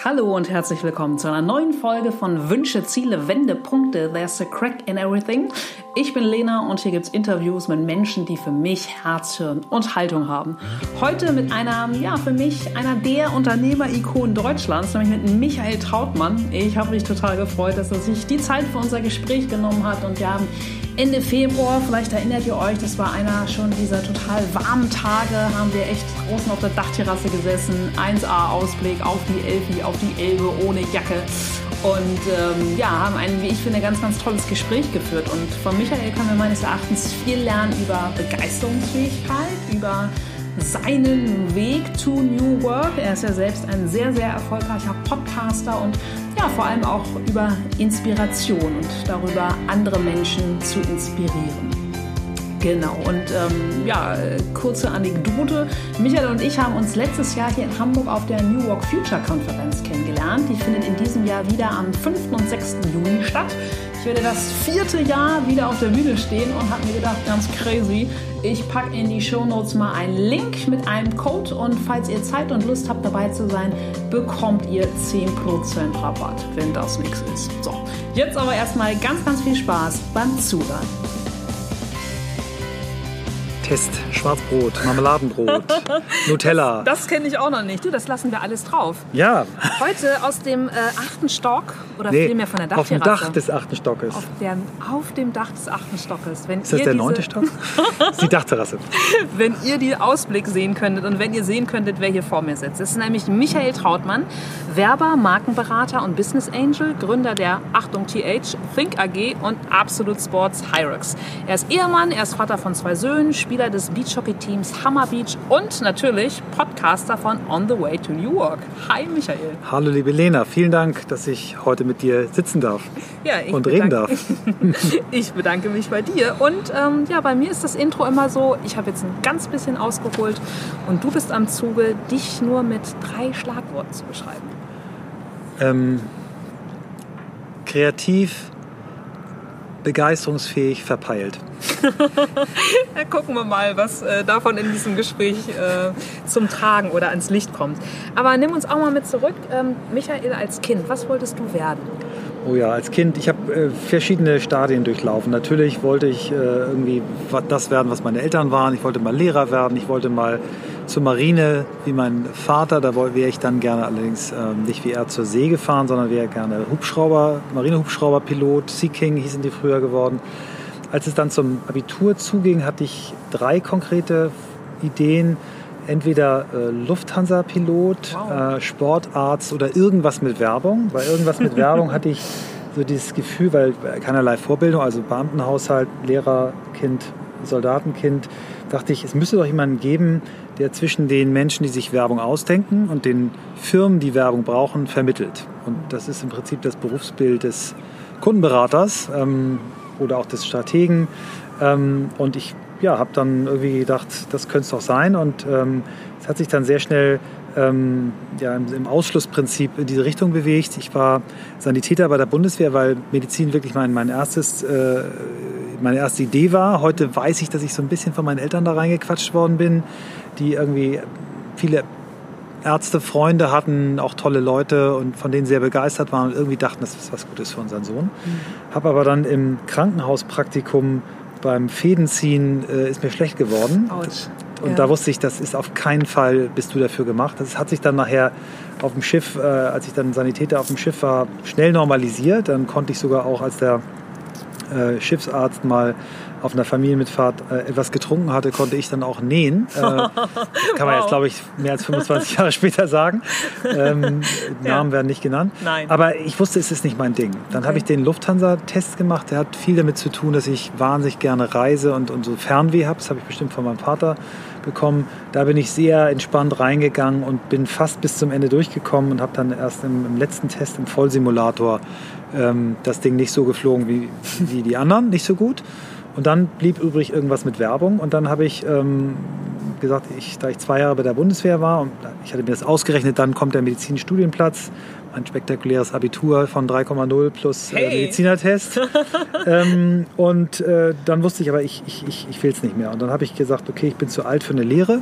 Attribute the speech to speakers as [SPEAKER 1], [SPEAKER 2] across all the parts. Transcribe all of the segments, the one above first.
[SPEAKER 1] Hallo und herzlich willkommen zu einer neuen Folge von Wünsche, Ziele, Wendepunkte. There's a crack in everything. Ich bin Lena und hier gibt's Interviews mit Menschen, die für mich Herz, Hirn und Haltung haben. Heute mit einer, ja, für mich einer der Unternehmer-Ikonen Deutschlands, nämlich mit Michael Trautmann. Ich habe mich total gefreut, dass er sich die Zeit für unser Gespräch genommen hat und wir haben Ende Februar, vielleicht erinnert ihr euch, das war einer schon dieser total warmen Tage, haben wir echt draußen auf der Dachterrasse gesessen, 1A Ausblick auf die Elfi, auf die Elbe ohne Jacke und ähm, ja, haben ein, wie ich finde, ganz, ganz tolles Gespräch geführt. Und von Michael können wir meines Erachtens viel lernen über Begeisterungsfähigkeit, über seinen Weg to New Work. Er ist ja selbst ein sehr, sehr erfolgreicher Podcaster und ja, vor allem auch über Inspiration und darüber, andere Menschen zu inspirieren. Genau, und ähm, ja, kurze Anekdote. Michael und ich haben uns letztes Jahr hier in Hamburg auf der New York Future Konferenz kennengelernt. Die findet in diesem Jahr wieder am 5. und 6. Juni statt. Ich werde das vierte Jahr wieder auf der Bühne stehen und habe mir gedacht, ganz crazy, ich packe in die Shownotes mal einen Link mit einem Code und falls ihr Zeit und Lust habt dabei zu sein, bekommt ihr 10% Rabatt, wenn das nichts ist. So, jetzt aber erstmal ganz, ganz viel Spaß beim Zuhören.
[SPEAKER 2] Test, Schwarzbrot, Marmeladenbrot, Nutella.
[SPEAKER 1] Das, das kenne ich auch noch nicht. Du, das lassen wir alles drauf.
[SPEAKER 2] Ja.
[SPEAKER 1] Heute aus dem äh, achten Stock oder
[SPEAKER 2] Nee,
[SPEAKER 1] vielmehr von der
[SPEAKER 2] auf dem
[SPEAKER 1] Dachterrasse.
[SPEAKER 2] Dach des achten Stockes.
[SPEAKER 1] Auf, der, auf dem Dach des achten Stockes. Wenn
[SPEAKER 2] Ist das der neunte Stock? Das ist die Dachterrasse.
[SPEAKER 1] wenn ihr den Ausblick sehen könntet und wenn ihr sehen könntet, wer hier vor mir sitzt. Das ist nämlich Michael Trautmann, Werber, Markenberater und Business Angel, Gründer der Achtung TH, Think AG und Absolute Sports Hyrox. Er ist Ehemann, er ist Vater von zwei Söhnen, Spieler des Beachhockey-Teams Hammer Beach und natürlich Podcaster von On the Way to New York. Hi Michael.
[SPEAKER 2] Hallo liebe Lena, vielen Dank, dass ich heute mit dir sitzen darf
[SPEAKER 1] Ja,
[SPEAKER 2] und reden darf.
[SPEAKER 1] Ich bedanke mich bei dir. Und ähm, ja, bei mir ist das Intro immer so, ich habe jetzt ein ganz bisschen ausgeholt und du bist am Zuge, dich nur mit drei Schlagworten zu beschreiben.
[SPEAKER 2] Ähm, kreativ, begeisterungsfähig, verpeilt.
[SPEAKER 1] Gucken wir mal, was äh, davon in diesem Gespräch äh, zum Tragen oder ans Licht kommt. Aber nimm uns auch mal mit zurück. Ähm, Michael als Kind, was wolltest du werden?
[SPEAKER 2] Oh ja, als Kind, ich habe äh, verschiedene Stadien durchlaufen. Natürlich wollte ich äh, irgendwie das werden, was meine Eltern waren. Ich wollte mal Lehrer werden. Ich wollte mal zur Marine wie mein Vater. Da wäre ich dann gerne allerdings ähm, nicht wie er zur See gefahren, sondern wäre gerne Hubschrauber, Marinehubschrauberpilot. Sea King hießen die früher geworden. Als es dann zum Abitur zuging, hatte ich drei konkrete Ideen. Entweder äh, Lufthansa-Pilot,
[SPEAKER 1] Wow.
[SPEAKER 2] äh, Sportarzt oder irgendwas mit Werbung. Bei irgendwas mit Werbung hatte ich so dieses Gefühl, weil keinerlei Vorbildung, also Beamtenhaushalt, Lehrer, Kind, Soldatenkind, dachte ich, es müsste doch jemanden geben, der zwischen den Menschen, die sich Werbung ausdenken und den Firmen, die Werbung brauchen, vermittelt. Und das ist im Prinzip das Berufsbild des Kundenberaters ähm, oder auch des Strategen. Ähm, und ich ja, habe dann irgendwie gedacht, das könnte es doch sein. Und ähm, es hat sich dann sehr schnell ähm, ja, im, im Ausschlussprinzip in diese Richtung bewegt. Ich war Sanitäter bei der Bundeswehr, weil Medizin wirklich mein, mein erstes, äh, meine erste Idee war. Heute weiß ich, dass ich so ein bisschen von meinen Eltern da reingequatscht worden bin, die irgendwie viele Ärzte, Freunde hatten, auch tolle Leute und von denen sehr begeistert waren und irgendwie dachten, das ist was Gutes für unseren Sohn. Habe aber dann im Krankenhauspraktikum beim Fädenziehen äh, ist mir schlecht geworden.
[SPEAKER 1] Autsch.
[SPEAKER 2] Und
[SPEAKER 1] Ja.
[SPEAKER 2] da wusste ich, das ist auf keinen Fall bist du dafür gemacht. Das hat sich dann nachher auf dem Schiff, äh, als ich dann Sanitäter auf dem Schiff war, schnell normalisiert. Dann konnte ich sogar auch als der äh, Schiffsarzt mal auf einer Familienmitfahrt äh, etwas getrunken hatte, konnte ich dann auch nähen. Äh, kann man
[SPEAKER 1] Wow.
[SPEAKER 2] jetzt, glaube ich, mehr als 25 Jahre später sagen. Ähm, Namen werden nicht genannt.
[SPEAKER 1] Nein.
[SPEAKER 2] Aber ich wusste, es ist nicht mein Ding. Dann
[SPEAKER 1] Okay.
[SPEAKER 2] habe ich den Lufthansa-Test gemacht. Der hat viel damit zu tun, dass ich wahnsinnig gerne reise und, und so Fernweh habe. Das habe ich bestimmt von meinem Vater bekommen. Da bin ich sehr entspannt reingegangen und bin fast bis zum Ende durchgekommen und habe dann erst im, im letzten Test im Vollsimulator ähm, das Ding nicht so geflogen wie, wie die anderen, nicht so gut. Und dann blieb übrig irgendwas mit Werbung und dann habe ich ähm, gesagt, ich, da ich zwei Jahre bei der Bundeswehr war und ich hatte mir das ausgerechnet, dann kommt der Medizinstudienplatz ein spektakuläres Abitur von 3,0 plus äh,
[SPEAKER 1] Hey.
[SPEAKER 2] Medizinertest. ähm, und äh, dann wusste ich aber, ich, ich, ich, ich will es nicht mehr. Und dann habe ich gesagt, okay, ich bin zu alt für eine Lehre.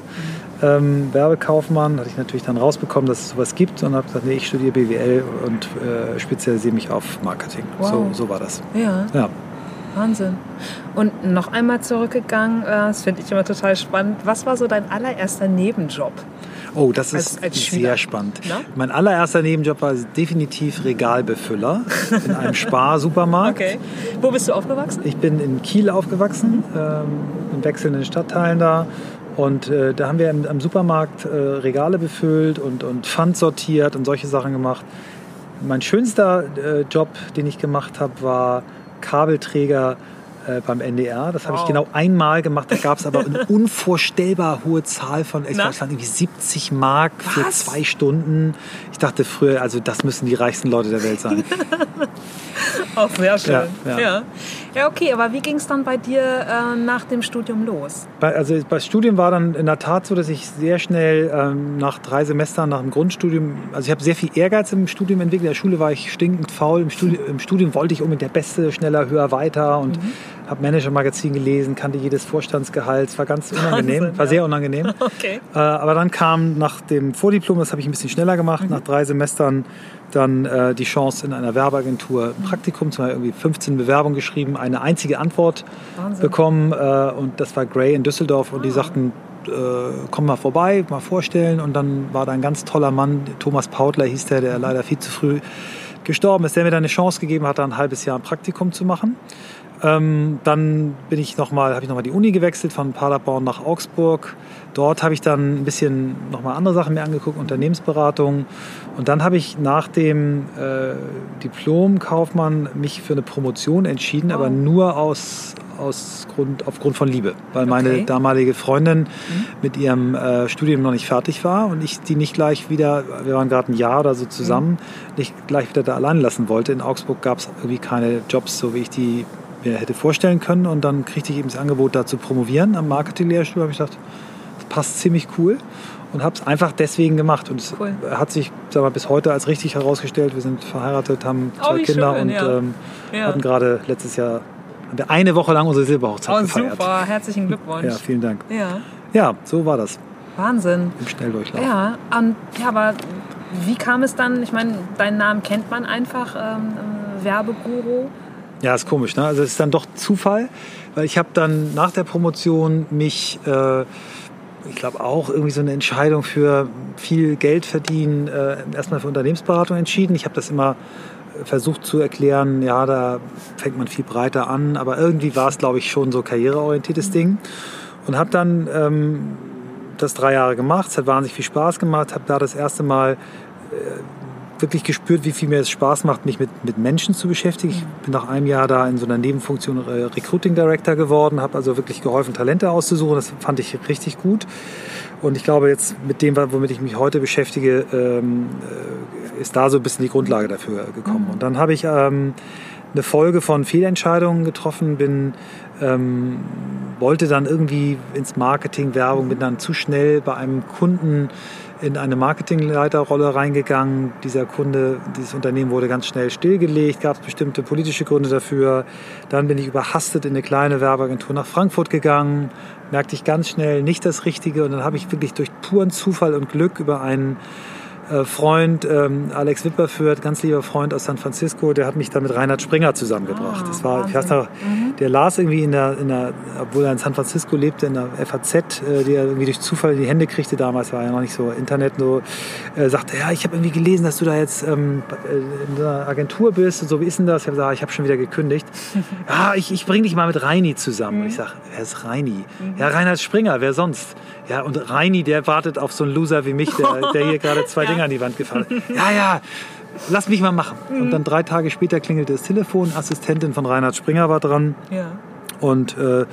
[SPEAKER 2] Ähm, Werbekaufmann hatte ich natürlich dann rausbekommen, dass es sowas gibt und habe gesagt, nee, ich studiere BWL und äh, spezialisiere mich auf Marketing.
[SPEAKER 1] Wow.
[SPEAKER 2] So, so war das.
[SPEAKER 1] Ja,
[SPEAKER 2] Ja.
[SPEAKER 1] Wahnsinn. Und noch einmal zurückgegangen, äh, das finde ich immer total spannend. Was war so dein allererster Nebenjob?
[SPEAKER 2] Oh, das
[SPEAKER 1] Als-
[SPEAKER 2] ist
[SPEAKER 1] als
[SPEAKER 2] sehr spannend.
[SPEAKER 1] Na?
[SPEAKER 2] Mein allererster Nebenjob war definitiv Regalbefüller in einem Spar-Supermarkt.
[SPEAKER 1] Okay. Wo bist du aufgewachsen?
[SPEAKER 2] Ich bin in Kiel aufgewachsen, ähm, in wechselnden Stadtteilen da. Und äh, da haben wir im, am Supermarkt äh, Regale befüllt und, und Pfand sortiert und solche Sachen gemacht. Mein schönster äh, Job, den ich gemacht habe, war Kabelträger äh, beim NDR. Das habe
[SPEAKER 1] Wow.
[SPEAKER 2] ich genau einmal gemacht. Da gab es aber eine unvorstellbar hohe Zahl von, waren irgendwie 70 Mark für
[SPEAKER 1] Was?
[SPEAKER 2] zwei Stunden. Ich dachte früher, also das müssen die reichsten Leute der Welt sein.
[SPEAKER 1] Auch sehr schön.
[SPEAKER 2] Ja, ja.
[SPEAKER 1] ja. Ja, okay, aber wie ging es dann bei dir äh, nach dem Studium los?
[SPEAKER 2] Bei, also das Studium war dann in der Tat so, dass ich sehr schnell ähm, nach drei Semestern nach dem Grundstudium, also ich habe sehr viel Ehrgeiz im Studium entwickelt. In der Schule war ich stinkend faul. Im Studium, im Studium wollte ich unbedingt der Beste, schneller, höher, weiter und habe Manager-Magazin gelesen, kannte jedes Vorstandsgehalt. Es war ganz unangenehm,
[SPEAKER 1] Wahnsinn,
[SPEAKER 2] war
[SPEAKER 1] ja.
[SPEAKER 2] sehr unangenehm.
[SPEAKER 1] Okay.
[SPEAKER 2] Äh, aber dann kam nach dem Vordiplom, das habe ich ein bisschen schneller gemacht, nach drei Semestern dann äh, die Chance in einer Werbeagentur ein Praktikum zu machen, irgendwie 15 Bewerbungen geschrieben, eine einzige Antwort
[SPEAKER 1] Wahnsinn.
[SPEAKER 2] bekommen äh, und das war Gray in Düsseldorf und die sagten, äh, komm mal vorbei, mal vorstellen und dann war da ein ganz toller Mann, Thomas Pautler hieß der, der leider viel zu früh gestorben ist, der mir dann eine Chance gegeben hat, da ein halbes Jahr ein Praktikum zu machen. Ähm, dann bin ich noch mal, habe ich nochmal die Uni gewechselt von Paderborn nach Augsburg. Dort habe ich dann ein bisschen nochmal andere Sachen mir angeguckt, Unternehmensberatung. Und dann habe ich nach dem äh, Diplom Kaufmann mich für eine Promotion entschieden, aber nur aus, aus Grund, aufgrund von Liebe, weil meine
[SPEAKER 1] Okay.
[SPEAKER 2] damalige Freundin mit ihrem äh, Studium noch nicht fertig war und ich die nicht gleich wieder, wir waren gerade ein Jahr oder so zusammen, nicht gleich wieder da allein lassen wollte. In Augsburg gab es irgendwie keine Jobs, so wie ich die mir hätte vorstellen können. Und dann kriegte ich eben das Angebot, da zu promovieren am Marketing-Lehrstuhl. habe ich gedacht, das passt ziemlich cool. Und habe es einfach deswegen gemacht. Und es
[SPEAKER 1] Cool.
[SPEAKER 2] hat sich sag mal, bis heute als richtig herausgestellt. Wir sind verheiratet, haben
[SPEAKER 1] Oh,
[SPEAKER 2] zwei
[SPEAKER 1] wie
[SPEAKER 2] Kinder
[SPEAKER 1] schön,
[SPEAKER 2] und
[SPEAKER 1] ja.
[SPEAKER 2] ähm,
[SPEAKER 1] Ja.
[SPEAKER 2] hatten gerade letztes Jahr eine Woche lang unsere Silberhochzeit
[SPEAKER 1] Oh,
[SPEAKER 2] gefeiert.
[SPEAKER 1] super, herzlichen Glückwunsch.
[SPEAKER 2] Ja, vielen Dank.
[SPEAKER 1] Ja,
[SPEAKER 2] Ja, so war das
[SPEAKER 1] Wahnsinn.
[SPEAKER 2] im Schnelldurchlauf.
[SPEAKER 1] Ja, und, ja, aber wie kam es dann? Ich meine, deinen Namen kennt man einfach, ähm, äh, Werbeguru.
[SPEAKER 2] Ja, ist komisch, ne? Also es ist dann doch Zufall, weil ich habe dann nach der Promotion mich, äh, ich glaube auch irgendwie so eine Entscheidung für viel Geld verdienen, äh, erstmal für Unternehmensberatung entschieden. Ich habe das immer äh, versucht zu erklären, ja, da fängt man viel breiter an, aber irgendwie war es, glaube ich, schon so karriereorientiertes Ding und habe dann ähm, das drei Jahre gemacht. Es hat wahnsinnig viel Spaß gemacht, habe da das erste Mal wirklich gespürt, wie viel mir es Spaß macht, mich mit, mit Menschen zu beschäftigen. Ich bin nach einem Jahr da in so einer Nebenfunktion äh, Recruiting Director geworden, habe also wirklich geholfen, Talente auszusuchen. Das fand ich richtig gut. Und ich glaube, jetzt mit dem, womit ich mich heute beschäftige, ähm, äh, ist da so ein bisschen die Grundlage dafür gekommen. Und dann habe ich ähm, eine Folge von Fehlentscheidungen getroffen, bin ähm, wollte dann irgendwie ins Marketing, Werbung, bin dann zu schnell bei einem Kunden in eine Marketingleiterrolle reingegangen. Dieser Kunde, dieses Unternehmen wurde ganz schnell stillgelegt, gab es bestimmte politische Gründe dafür. Dann bin ich überhastet in eine kleine Werbeagentur nach Frankfurt gegangen, merkte ich ganz schnell nicht das Richtige und dann habe ich wirklich durch puren Zufall und Glück über einen Freund, ähm, Alex Wipperfürth, ganz lieber Freund aus San Francisco, der hat mich dann mit Reinhard Springer zusammengebracht.
[SPEAKER 1] Ah,
[SPEAKER 2] das war, ich weiß noch, der las irgendwie in der, in der, obwohl er in San Francisco lebte, in der FAZ, äh, die er irgendwie durch Zufall in die Hände kriegte, damals war ja noch nicht so Internet, so, äh, sagte, ja, ich habe irgendwie gelesen, dass du da jetzt ähm, äh, in einer Agentur bist und so, wie ist denn das? Ich habe gesagt, ich habe schon wieder gekündigt. ja, ich, ich bringe dich mal mit Reini zusammen. Und ich sage, wer ist Reini? Ja, Reinhard Springer, wer sonst? Ja, und Reini, der wartet auf so einen Loser wie mich, der, der hier gerade zwei Dinge an die Wand gefahren hat. Ja, ja, lass mich mal machen. Und dann drei Tage später klingelte das Telefon, Assistentin von Reinhard Springer war dran
[SPEAKER 1] Ja.
[SPEAKER 2] und äh,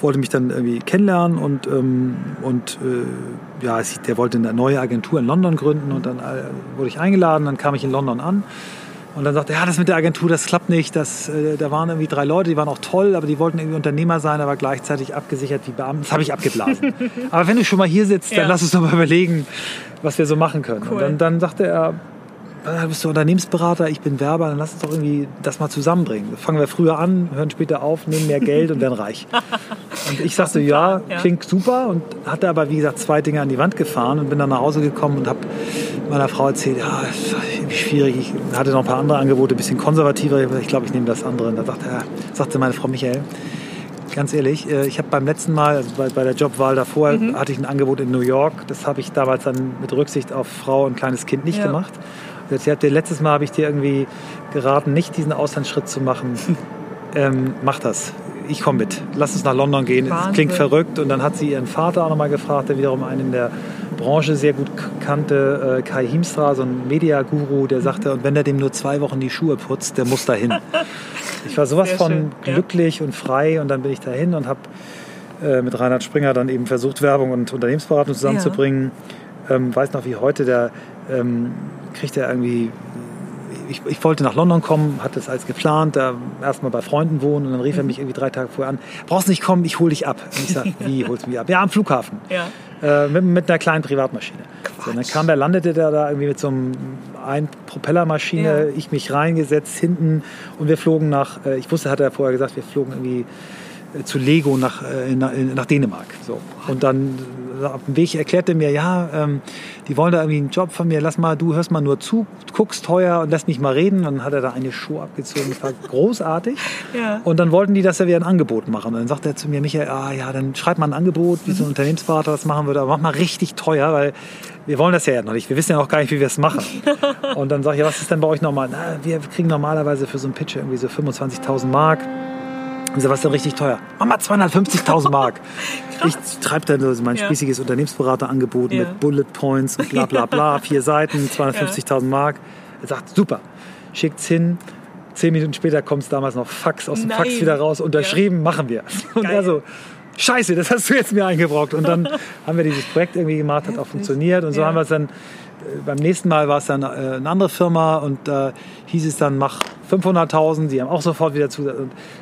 [SPEAKER 2] wollte mich dann irgendwie kennenlernen und, ähm, und äh, ja, der wollte eine neue Agentur in London gründen und dann äh, wurde ich eingeladen, dann kam ich in London an und dann sagte er, ja, das mit der Agentur, das klappt nicht, das, äh, da waren irgendwie drei Leute, die waren auch toll, aber die wollten irgendwie Unternehmer sein, aber gleichzeitig abgesichert wie Beamten, das habe ich abgeblasen. aber wenn du schon mal hier sitzt, dann
[SPEAKER 1] Ja.
[SPEAKER 2] lass uns doch mal überlegen, was wir so machen können.
[SPEAKER 1] Cool.
[SPEAKER 2] Und dann, dann sagte er, äh, bist du Unternehmensberater, ich bin Werber, dann lass uns doch irgendwie das mal zusammenbringen. Fangen wir früher an, hören später auf, nehmen mehr Geld und werden reich. Und ich sagte, ja, klingt super und hatte aber, wie gesagt, zwei Dinge an die Wand gefahren und bin dann nach Hause gekommen und habe meiner Frau erzählt, ja, schwierig, ich hatte noch ein paar andere Angebote, ein bisschen konservativer, ich glaube, ich nehme das andere. Und da sagte, ja, sagte meine Frau Michael, ganz ehrlich, äh, ich habe beim letzten Mal, also bei, bei der Jobwahl davor, mhm. hatte ich ein Angebot in New York. Das habe ich damals dann mit Rücksicht auf Frau und kleines Kind nicht ja. gemacht. Ich hatte, letztes Mal habe ich dir irgendwie geraten, nicht diesen Auslandsschritt zu machen. ähm, mach das. Ich komme mit. Lass uns nach London gehen. Es klingt verrückt. Und dann hat sie ihren Vater auch nochmal gefragt, der wiederum einen der Branche sehr gut kannte, äh, Kai Hiemstra, so ein Mediaguru, der sagte, und wenn er dem nur zwei Wochen die Schuhe putzt, der muss dahin. Ich war sowas sehr von schön, glücklich ja. und frei und dann bin ich dahin und habe äh, mit Reinhard Springer dann eben versucht, Werbung und Unternehmensberatung zusammenzubringen. Ja. Ähm, weiß noch wie heute, der ähm, kriegt er irgendwie ich, ich, wollte nach London kommen, hatte es als geplant, da erstmal bei Freunden wohnen und dann rief er mhm. mich irgendwie drei Tage vorher an, brauchst nicht kommen, ich hole dich ab. Und ich sage, wie holst du mich ab? Ja, am Flughafen. Ja. Äh, mit, mit, einer kleinen Privatmaschine. So, dann kam der, landete der da irgendwie mit so einem ein Propellermaschine, ja. ich mich reingesetzt hinten und wir flogen nach, äh, ich wusste, hat er vorher gesagt, wir flogen irgendwie zu Lego nach, äh, nach Dänemark. So. Und dann auf dem Weg erklärte mir, ja, ähm, die wollen da irgendwie einen Job von mir, lass mal, du hörst mal nur zu, guckst teuer und lass mich mal reden. Und dann hat er da eine Show abgezogen, das war großartig. Ja. Und dann wollten die, dass er wieder ein Angebot machen. Und dann sagt er zu mir, Michael, ah ja, dann schreib mal ein Angebot, wie so ein mhm. Unternehmensberater das machen würde, aber mach mal richtig teuer, weil wir wollen das ja noch nicht. Wir wissen ja auch gar nicht, wie wir es machen. und dann sage ich, ja, was ist denn bei euch nochmal? Na, wir kriegen normalerweise für so einen Pitch irgendwie so 25.000 Mark. Denn richtig teuer? Mach mal 250.000 Mark. ich treibe dann so mein ja. spießiges Unternehmensberaterangebot ja. mit Bullet Points und bla bla bla, vier Seiten, 250.000 Mark. Er sagt, super, schickt's hin. Zehn Minuten später kommt es damals noch Fax aus dem Nein. Fax wieder raus, unterschrieben, ja. machen wir. Und Geil. er so, Scheiße, das hast du jetzt mir eingebrockt. Und dann haben wir dieses Projekt irgendwie gemacht, hat auch funktioniert. Und so haben wir es dann beim nächsten Mal war es dann äh, eine andere Firma und da äh, hieß es dann, mach 500.000, die haben auch sofort wieder zu.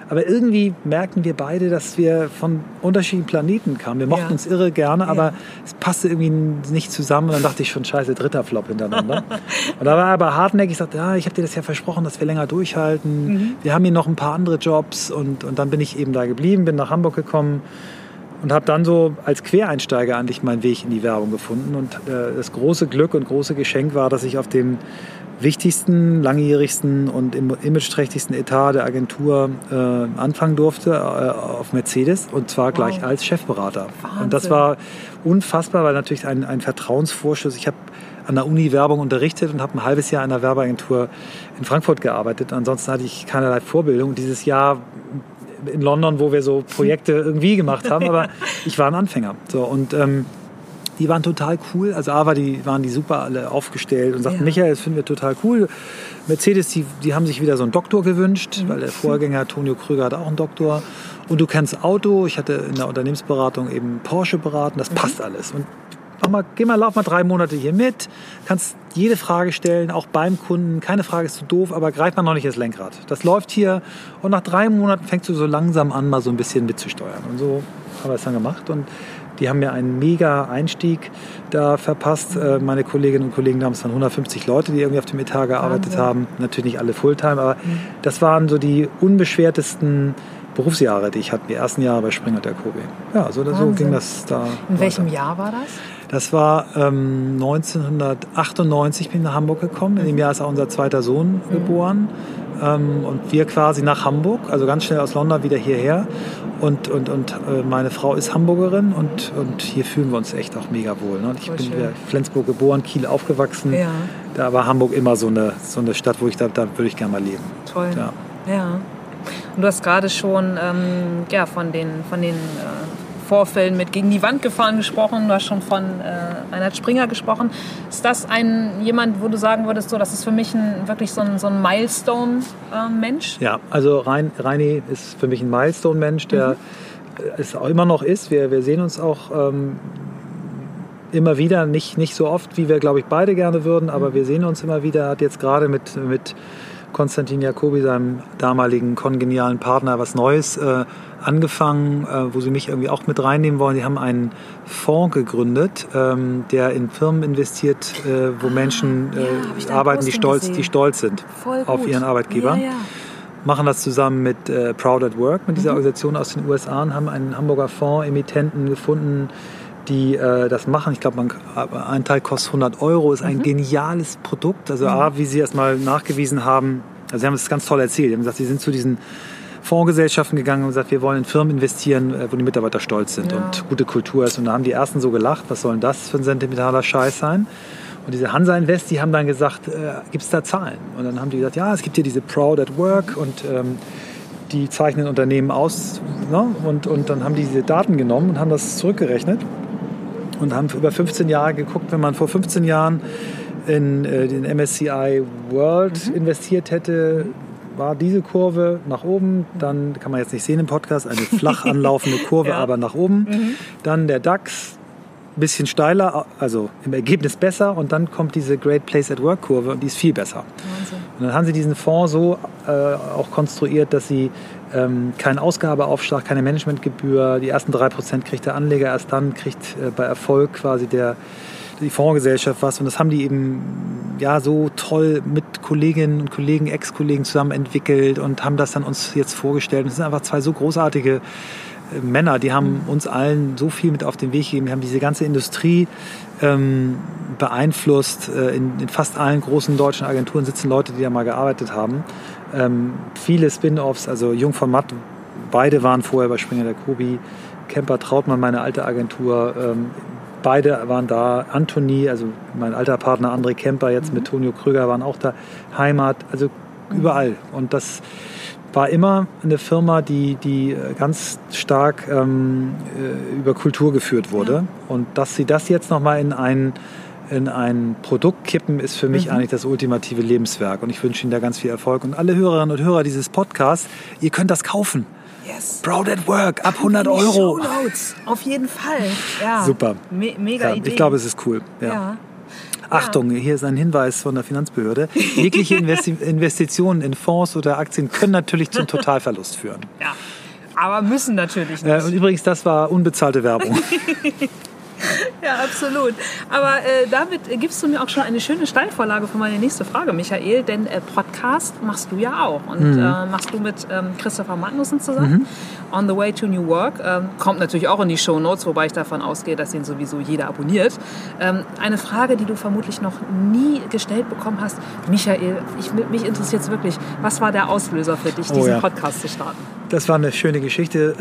[SPEAKER 2] Aber irgendwie merkten wir beide, dass wir von unterschiedlichen Planeten kamen. Wir mochten ja. uns irre gerne, aber ja. es passte irgendwie nicht zusammen. Und dann dachte ich schon, scheiße, dritter Flop hintereinander. und da war er aber hartnäckig, sagte, ja, ich habe dir das ja versprochen, dass wir länger durchhalten. Mhm. Wir haben hier noch ein paar andere Jobs. Und, und dann bin ich eben da geblieben, bin nach Hamburg gekommen und habe dann so als Quereinsteiger eigentlich meinen Weg in die Werbung gefunden. Und äh, das große Glück und große Geschenk war, dass ich auf dem wichtigsten, langjährigsten und imageträchtigsten Etat der Agentur äh, anfangen durfte, äh, auf Mercedes, und zwar gleich wow. als Chefberater. Wahnsinn. Und das war unfassbar, weil natürlich ein, ein Vertrauensvorschuss. Ich habe an der Uni Werbung unterrichtet und habe ein halbes Jahr in der Werbeagentur in Frankfurt gearbeitet. Ansonsten hatte ich keinerlei Vorbildung. Und dieses Jahr in London, wo wir so Projekte irgendwie gemacht haben, aber ich war ein Anfänger. So, und ähm, die waren total cool. Also A war die, waren die super alle aufgestellt und sagten, ja. Michael, das finden wir total cool. Mercedes, die, die haben sich wieder so einen Doktor gewünscht, mhm. weil der Vorgänger Tonio Krüger hat auch einen Doktor. Und du kennst Auto. Ich hatte in der Unternehmensberatung eben Porsche beraten. Das mhm. passt alles. Und mach mal, geh mal, lauf mal drei Monate hier mit. Kannst jede Frage stellen, auch beim Kunden. Keine Frage ist zu doof, aber greif mal noch nicht das Lenkrad. Das läuft hier und nach drei Monaten fängst du so langsam an, mal so ein bisschen mitzusteuern. Und so haben wir es dann gemacht und die haben mir einen mega Einstieg da verpasst. Äh, meine Kolleginnen und Kollegen damals waren 150 Leute, die irgendwie auf dem Etat gearbeitet Wahnsinn. haben. Natürlich nicht alle Fulltime, aber mhm. das waren so die unbeschwertesten Berufsjahre, die ich hatte, die ersten Jahre bei Springer der Kobe. Ja, so, so ging das da.
[SPEAKER 1] In weiter. welchem Jahr war das?
[SPEAKER 2] Das war ähm, 1998 bin ich nach Hamburg gekommen. In dem Jahr ist auch unser zweiter Sohn geboren. Ähm, und wir quasi nach Hamburg, also ganz schnell aus London wieder hierher. Und, und, und äh, meine Frau ist Hamburgerin und, und hier fühlen wir uns echt auch mega wohl. Ne? Ich Voll bin in Flensburg geboren, Kiel aufgewachsen. Ja. Da war Hamburg immer so eine, so eine Stadt, wo ich da, da würde ich gerne mal leben.
[SPEAKER 1] Toll. Ja. ja. Und du hast gerade schon ähm, ja, von den, von den äh, Vorfällen mit gegen die Wand gefahren gesprochen. Du hast schon von äh, Reinhard Springer gesprochen. Ist das ein jemand, wo du sagen würdest, so, das ist für mich ein, wirklich so ein, so ein Milestone-Mensch?
[SPEAKER 2] Äh, ja, also Rein, Reini ist für mich ein Milestone-Mensch, der mhm. es auch immer noch ist. Wir, wir sehen uns auch ähm, immer wieder, nicht, nicht so oft, wie wir, glaube ich, beide gerne würden, aber mhm. wir sehen uns immer wieder. Hat jetzt gerade mit, mit Konstantin Jacobi, seinem damaligen kongenialen Partner, was Neues äh, angefangen, äh, wo sie mich irgendwie auch mit reinnehmen wollen. Sie haben einen Fonds gegründet, ähm, der in Firmen investiert, äh, wo ah, Menschen ja, arbeiten, die stolz, die stolz sind auf ihren Arbeitgeber. Ja, ja machen das zusammen mit äh, Proud at Work, mit dieser mhm. Organisation aus den USA und haben einen Hamburger Fonds-Emittenten gefunden, die äh, das machen. Ich glaube, ein Teil kostet 100 Euro, ist ein mhm. geniales Produkt. Also mhm. A, wie sie erstmal nachgewiesen haben, also sie haben es ganz toll erzählt. Sie haben gesagt, sie sind zu diesen Fondsgesellschaften gegangen und gesagt, wir wollen in Firmen investieren, äh, wo die Mitarbeiter stolz sind ja. und gute Kultur ist. Und da haben die ersten so gelacht, was soll denn das für ein sentimentaler Scheiß sein? Und diese Hansa Invest, die haben dann gesagt, äh, gibt es da Zahlen? Und dann haben die gesagt, ja, es gibt hier diese Proud at Work und ähm, die zeichnen Unternehmen aus. Ne? Und, und dann haben die diese Daten genommen und haben das zurückgerechnet und haben über 15 Jahre geguckt, wenn man vor 15 Jahren in äh, den MSCI World mhm. investiert hätte, war diese Kurve nach oben, dann kann man jetzt nicht sehen im Podcast, eine flach anlaufende Kurve, ja. aber nach oben. Mhm. Dann der DAX, ein bisschen steiler, also im Ergebnis besser und dann kommt diese Great Place at Work Kurve und die ist viel besser. Wahnsinn. Und dann haben sie diesen Fonds so äh, auch konstruiert, dass sie ähm, keinen Ausgabeaufschlag, keine Managementgebühr, die ersten drei Prozent kriegt der Anleger, erst dann kriegt äh, bei Erfolg quasi der die Fondsgesellschaft was und das haben die eben ja so toll mit Kolleginnen und Kollegen, Ex-Kollegen zusammen entwickelt und haben das dann uns jetzt vorgestellt. Und es sind einfach zwei so großartige Männer, die haben uns allen so viel mit auf den Weg gegeben, die haben diese ganze Industrie ähm, beeinflusst. Äh, in, in, fast allen großen deutschen Agenturen sitzen Leute, die da mal gearbeitet haben. Ähm, viele Spin-offs, also Jung von Matt, beide waren vorher bei Springer der Kobi. Kemper Trautmann, meine alte Agentur, ähm, beide waren da. Anthony, also mein alter Partner André Kemper, jetzt mit Tonio Krüger, waren auch da. Heimat, also überall. Und das war immer eine Firma, die, die ganz stark ähm, äh, über Kultur geführt wurde. Ja. Und dass sie das jetzt nochmal in ein, in ein Produkt kippen, ist für mich mhm. eigentlich das ultimative Lebenswerk. Und ich wünsche Ihnen da ganz viel Erfolg. Und alle Hörerinnen und Hörer dieses Podcasts, ihr könnt das kaufen. Yes. Proud at Work, ab 100 Euro.
[SPEAKER 1] Auf jeden Fall. Ja.
[SPEAKER 2] Super.
[SPEAKER 1] Me mega
[SPEAKER 2] ja,
[SPEAKER 1] Idee.
[SPEAKER 2] Ich glaube, es ist cool. ja. ja. Achtung, hier ist ein Hinweis von der Finanzbehörde. Jegliche Investi Investitionen in Fonds oder Aktien können natürlich zum Totalverlust führen.
[SPEAKER 1] Ja, aber müssen natürlich
[SPEAKER 2] nicht. Äh, und übrigens, das war unbezahlte Werbung.
[SPEAKER 1] ja, absolut. Aber äh, damit gibst du mir auch schon eine schöne Steilvorlage für meine nächste Frage, Michael. Denn äh, Podcast machst du ja auch. Und mhm. äh, machst du mit ähm, Christopher Magnussen zusammen. Mhm. On the Way to New Work. Ähm, kommt natürlich auch in die Show Notes, wobei ich davon ausgehe, dass ihn sowieso jeder abonniert. Ähm, eine Frage, die du vermutlich noch nie gestellt bekommen hast. Michael, ich, mich interessiert es wirklich. Was war der Auslöser für dich, oh, diesen ja. Podcast zu starten?
[SPEAKER 2] Das war eine schöne Geschichte.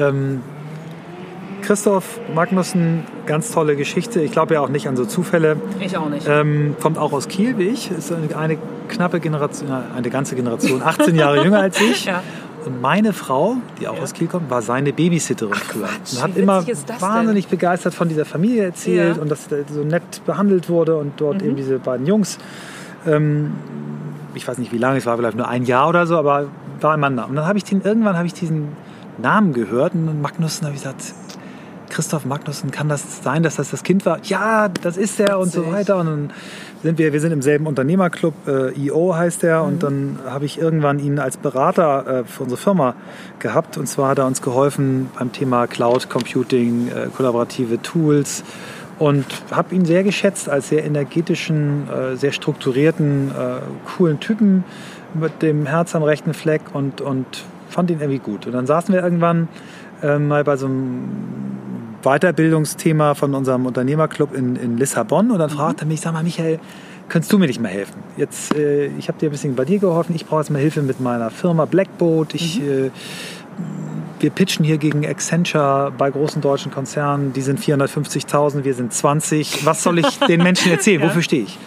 [SPEAKER 2] Christoph Magnussen, ganz tolle Geschichte. Ich glaube ja auch nicht an so Zufälle.
[SPEAKER 1] Ich auch nicht.
[SPEAKER 2] Ähm, kommt auch aus Kiel wie ich. Ist eine, knappe Generation, eine ganze Generation, 18 Jahre jünger als ich. Ja. Und meine Frau, die auch ja. aus Kiel kommt, war seine Babysitterin Ach, früher. und hat immer wahnsinnig denn? begeistert von dieser Familie erzählt ja. und dass er so nett behandelt wurde und dort mhm. eben diese beiden Jungs. Ähm, ich weiß nicht, wie lange es war, vielleicht nur ein Jahr oder so, aber war ein Mann. Und dann habe ich den, irgendwann habe ich diesen Namen gehört und Magnussen habe ich gesagt, Christoph Magnussen, kann das sein, dass das das Kind war? Ja, das ist er und so weiter. Und dann sind wir, wir sind im selben Unternehmerclub, äh, EO heißt er. Mhm. Und dann habe ich irgendwann ihn als Berater äh, für unsere Firma gehabt. Und zwar hat er uns geholfen beim Thema Cloud Computing, äh, kollaborative Tools. Und habe ihn sehr geschätzt als sehr energetischen, äh, sehr strukturierten, äh, coolen Typen mit dem Herz am rechten Fleck und, und fand ihn irgendwie gut. Und dann saßen wir irgendwann äh, mal bei so einem Weiterbildungsthema von unserem Unternehmerclub in, in Lissabon und dann mhm. fragte er mich, sag mal Michael, könntest du mir nicht mal helfen? Jetzt, äh, ich habe dir ein bisschen bei dir geholfen, ich brauche jetzt mal Hilfe mit meiner Firma Blackboat. Ich, mhm. äh, wir pitchen hier gegen Accenture bei großen deutschen Konzernen, die sind 450.000, wir sind 20. Was soll ich den Menschen erzählen? ja. Wofür stehe ich?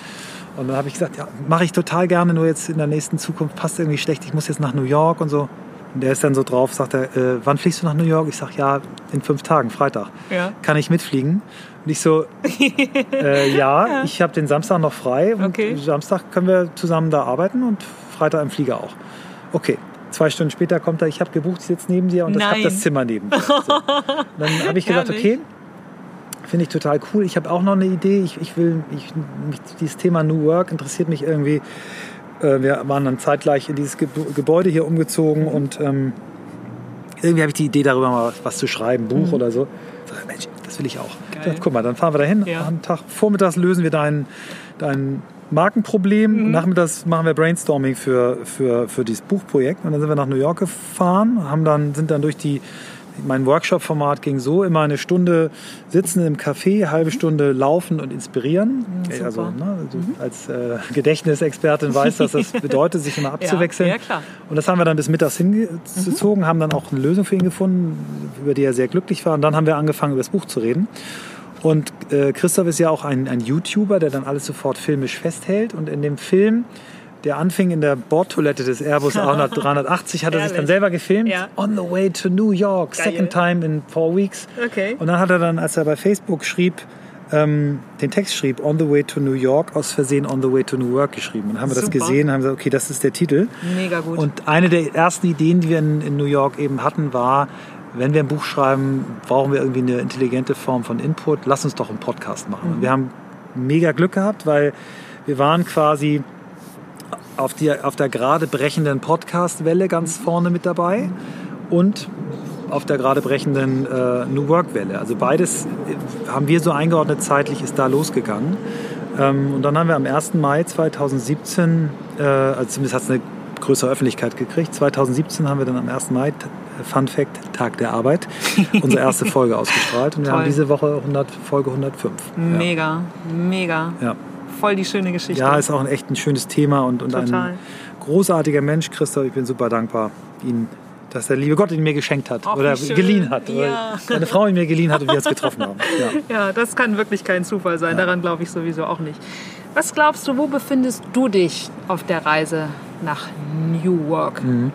[SPEAKER 2] Und dann habe ich gesagt, ja, mache ich total gerne, nur jetzt in der nächsten Zukunft passt irgendwie schlecht, ich muss jetzt nach New York und so. Und der ist dann so drauf, sagt er, äh, wann fliegst du nach New York? Ich sage, ja, in fünf Tagen, Freitag. Ja. Kann ich mitfliegen? Und ich so, äh, ja, ja, ich habe den Samstag noch frei und okay. Samstag können wir zusammen da arbeiten und Freitag im Flieger auch. Okay, zwei Stunden später kommt er, ich habe gebucht, ich sitze neben dir und habe das Zimmer neben dir. So. Dann habe ich gesagt, okay, finde ich total cool. Ich habe auch noch eine Idee. Ich, ich will, ich, mich, dieses Thema New Work interessiert mich irgendwie Äh, wir waren dann zeitgleich in dieses Ge Gebäude hier umgezogen und ähm, irgendwie habe ich die Idee darüber mal was zu schreiben, Buch mhm. oder so. so. Mensch, das will ich auch. Dachte, guck mal, dann fahren wir dahin. Ja. Am Tag vormittags lösen wir dein, dein Markenproblem. Mhm. Nachmittags machen wir Brainstorming für, für, für dieses Buchprojekt. Und dann sind wir nach New York gefahren, haben dann, sind dann durch die mein Workshop-Format ging so, immer eine Stunde sitzen im Café, halbe Stunde laufen und inspirieren. Mhm, also, ne, also mhm. als äh, Gedächtnisexpertin weiß, dass das bedeutet, sich immer abzuwechseln. Ja, ja, klar. Und das haben wir dann bis mittags hingezogen, mhm. haben dann auch eine Lösung für ihn gefunden, über die er sehr glücklich war. Und dann haben wir angefangen, über das Buch zu reden. Und äh, Christoph ist ja auch ein, ein YouTuber, der dann alles sofort filmisch festhält. Und in dem Film der anfing in der Bordtoilette des Airbus A380, hat er sich dann selber gefilmt. Ja. On the way to New York, Geil. second time in four weeks. Okay. Und dann hat er dann, als er bei Facebook schrieb, ähm, den Text schrieb, On the way to New York, aus Versehen On the way to New Work geschrieben. Und dann haben wir Super. das gesehen, haben gesagt, okay, das ist der Titel.
[SPEAKER 1] Mega gut.
[SPEAKER 2] Und eine der ersten Ideen, die wir in, in New York eben hatten, war, wenn wir ein Buch schreiben, brauchen wir irgendwie eine intelligente Form von Input. Lass uns doch einen Podcast machen. Mhm. Und wir haben mega Glück gehabt, weil wir waren quasi auf, die, auf der gerade brechenden Podcast-Welle ganz vorne mit dabei und auf der gerade brechenden äh, New Work-Welle. Also beides äh, haben wir so eingeordnet, zeitlich ist da losgegangen. Ähm, und dann haben wir am 1. Mai 2017, äh, also zumindest hat es eine größere Öffentlichkeit gekriegt, 2017 haben wir dann am 1. Mai, Fun Fact, Tag der Arbeit, unsere erste Folge ausgestrahlt. Und wir haben diese Woche 100, Folge 105.
[SPEAKER 1] Mega, ja. mega. Ja voll die schöne Geschichte.
[SPEAKER 2] Ja, ist auch ein echt ein schönes Thema und, und ein großartiger Mensch, Christoph. Ich bin super dankbar, ihn, dass der liebe Gott ihn mir geschenkt hat Ach, oder geliehen hat. Ja. Oder eine Frau ihn mir geliehen hat und wir es getroffen haben.
[SPEAKER 1] Ja. ja. das kann wirklich kein Zufall sein. Ja. Daran glaube ich sowieso auch nicht. Was glaubst du, wo befindest du dich auf der Reise nach New York? Mhm.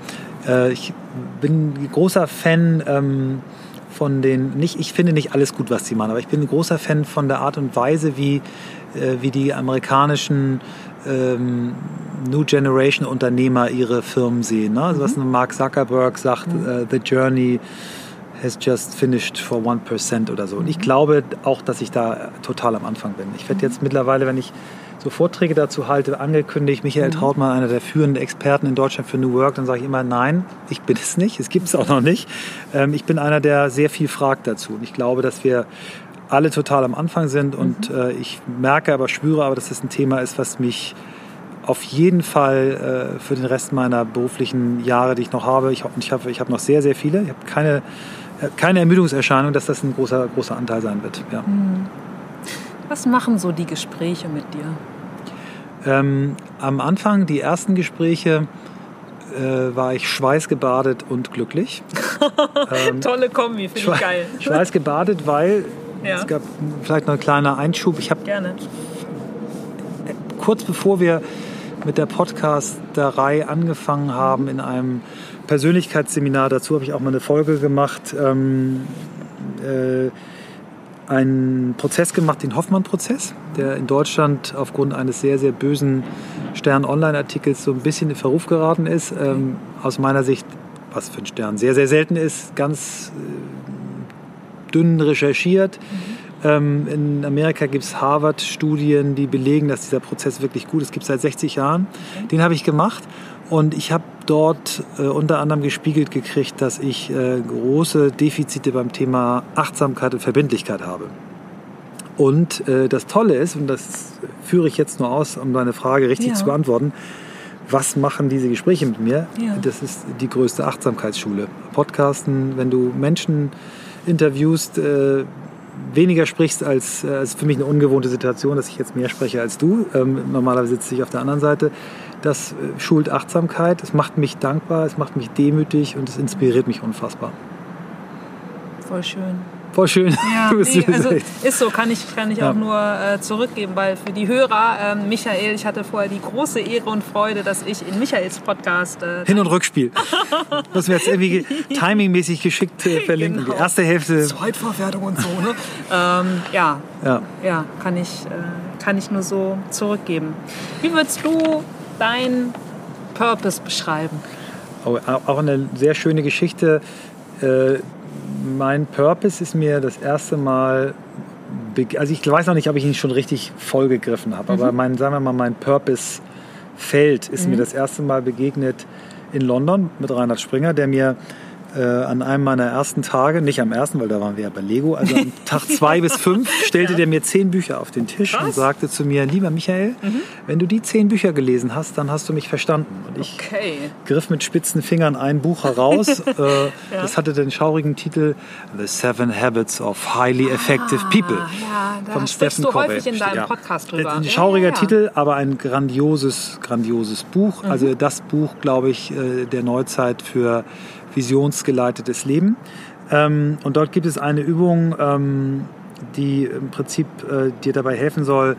[SPEAKER 2] Äh, ich bin großer Fan. Ähm, von den, nicht, ich finde nicht alles gut, was sie machen, aber ich bin ein großer Fan von der Art und Weise, wie äh, wie die amerikanischen ähm, New Generation Unternehmer ihre Firmen sehen. Ne? Also was mhm. Mark Zuckerberg sagt, mhm. uh, The Journey has just finished for 1% oder so. Und ich mhm. glaube auch, dass ich da total am Anfang bin. Ich werde mhm. jetzt mittlerweile, wenn ich so Vorträge dazu halte, angekündigt, Michael mhm. Trautmann, einer der führenden Experten in Deutschland für New Work, dann sage ich immer, nein, ich bin es nicht, es gibt es auch noch nicht. Ähm, ich bin einer, der sehr viel fragt dazu. Und ich glaube, dass wir alle total am Anfang sind und mhm. äh, ich merke aber, spüre aber, dass das ein Thema ist, was mich auf jeden Fall äh, für den Rest meiner beruflichen Jahre, die ich noch habe, ich, ich habe ich hab noch sehr, sehr viele, ich habe keine, äh, keine Ermüdungserscheinung, dass das ein großer, großer Anteil sein wird. Ja. Mhm.
[SPEAKER 1] Was machen so die Gespräche mit dir?
[SPEAKER 2] Ähm, am Anfang, die ersten Gespräche, äh, war ich schweißgebadet und glücklich.
[SPEAKER 1] ähm, Tolle Kombi, finde ich geil.
[SPEAKER 2] Schweißgebadet, weil ja. Es gab vielleicht noch ein kleiner Einschub. Ich habe kurz bevor wir mit der Podcasterei angefangen haben, in einem Persönlichkeitsseminar, dazu habe ich auch mal eine Folge gemacht, ähm, äh, einen Prozess gemacht, den Hoffmann-Prozess, der in Deutschland aufgrund eines sehr, sehr bösen Stern-Online-Artikels so ein bisschen in Verruf geraten ist. Ähm, aus meiner Sicht, was für ein Stern sehr, sehr selten ist, ganz äh, dünn recherchiert. Ähm, in Amerika gibt es Harvard-Studien, die belegen, dass dieser Prozess wirklich gut ist. Es gibt seit 60 Jahren. Den habe ich gemacht. Und ich habe dort äh, unter anderem gespiegelt gekriegt, dass ich äh, große Defizite beim Thema Achtsamkeit und Verbindlichkeit habe. Und äh, das Tolle ist, und das führe ich jetzt nur aus, um deine Frage richtig ja. zu beantworten, was machen diese Gespräche mit mir? Ja. Das ist die größte Achtsamkeitsschule. Podcasten, wenn du Menschen interviewst, äh, weniger sprichst als, äh, ist für mich eine ungewohnte Situation, dass ich jetzt mehr spreche als du. Ähm, normalerweise sitze ich auf der anderen Seite. Das äh, schult Achtsamkeit, es macht mich dankbar, es macht mich demütig und es inspiriert mich unfassbar.
[SPEAKER 1] Voll schön.
[SPEAKER 2] Voll schön.
[SPEAKER 1] Ja, nee, also ist so, kann ich, kann ich ja. auch nur äh, zurückgeben, weil für die Hörer, ähm, Michael, ich hatte vorher die große Ehre und Freude, dass ich in Michaels Podcast.
[SPEAKER 2] Äh, Hin- und Rückspiel. Müssen wir jetzt irgendwie timingmäßig geschickt äh, verlinken. Genau. Die erste Hälfte.
[SPEAKER 1] Zweitverwertung und so, ne? ähm, ja. ja. Ja, kann ich, äh, kann ich nur so zurückgeben. Wie würdest du dein Purpose beschreiben?
[SPEAKER 2] Auch eine sehr schöne Geschichte äh, mein Purpose ist mir das erste Mal, also ich weiß noch nicht, ob ich ihn schon richtig vollgegriffen habe, mhm. aber mein, sagen wir mal, mein Purpose Feld ist mir das erste Mal begegnet in London mit Reinhard Springer, der mir äh, an einem meiner ersten Tage, nicht am ersten, weil da waren wir ja bei Lego, also am Tag zwei bis fünf, stellte
[SPEAKER 1] Ja.
[SPEAKER 2] der mir zehn Bücher auf den Tisch und
[SPEAKER 1] Krass.
[SPEAKER 2] sagte zu mir, lieber Michael, wenn du die zehn Bücher gelesen hast, dann hast du mich verstanden. Und ich
[SPEAKER 1] Okay.
[SPEAKER 2] griff mit spitzen Fingern ein Buch heraus. äh, Das hatte den schaurigen Titel The Seven Habits of Highly Effective People.
[SPEAKER 1] Ah, ja, da
[SPEAKER 2] von Stephen Covey.
[SPEAKER 1] häufig in deinem
[SPEAKER 2] Ja.
[SPEAKER 1] Podcast drüber.
[SPEAKER 2] Ein
[SPEAKER 1] Ja,
[SPEAKER 2] schauriger
[SPEAKER 1] ja, Mhm. ja.
[SPEAKER 2] Titel, aber ein grandioses, grandioses Buch. Also das Buch, glaube ich, äh, der Neuzeit für visionsgeleitetes Leben. Ähm, Und dort gibt es eine Übung, ähm, die im Prinzip äh, dir dabei helfen soll,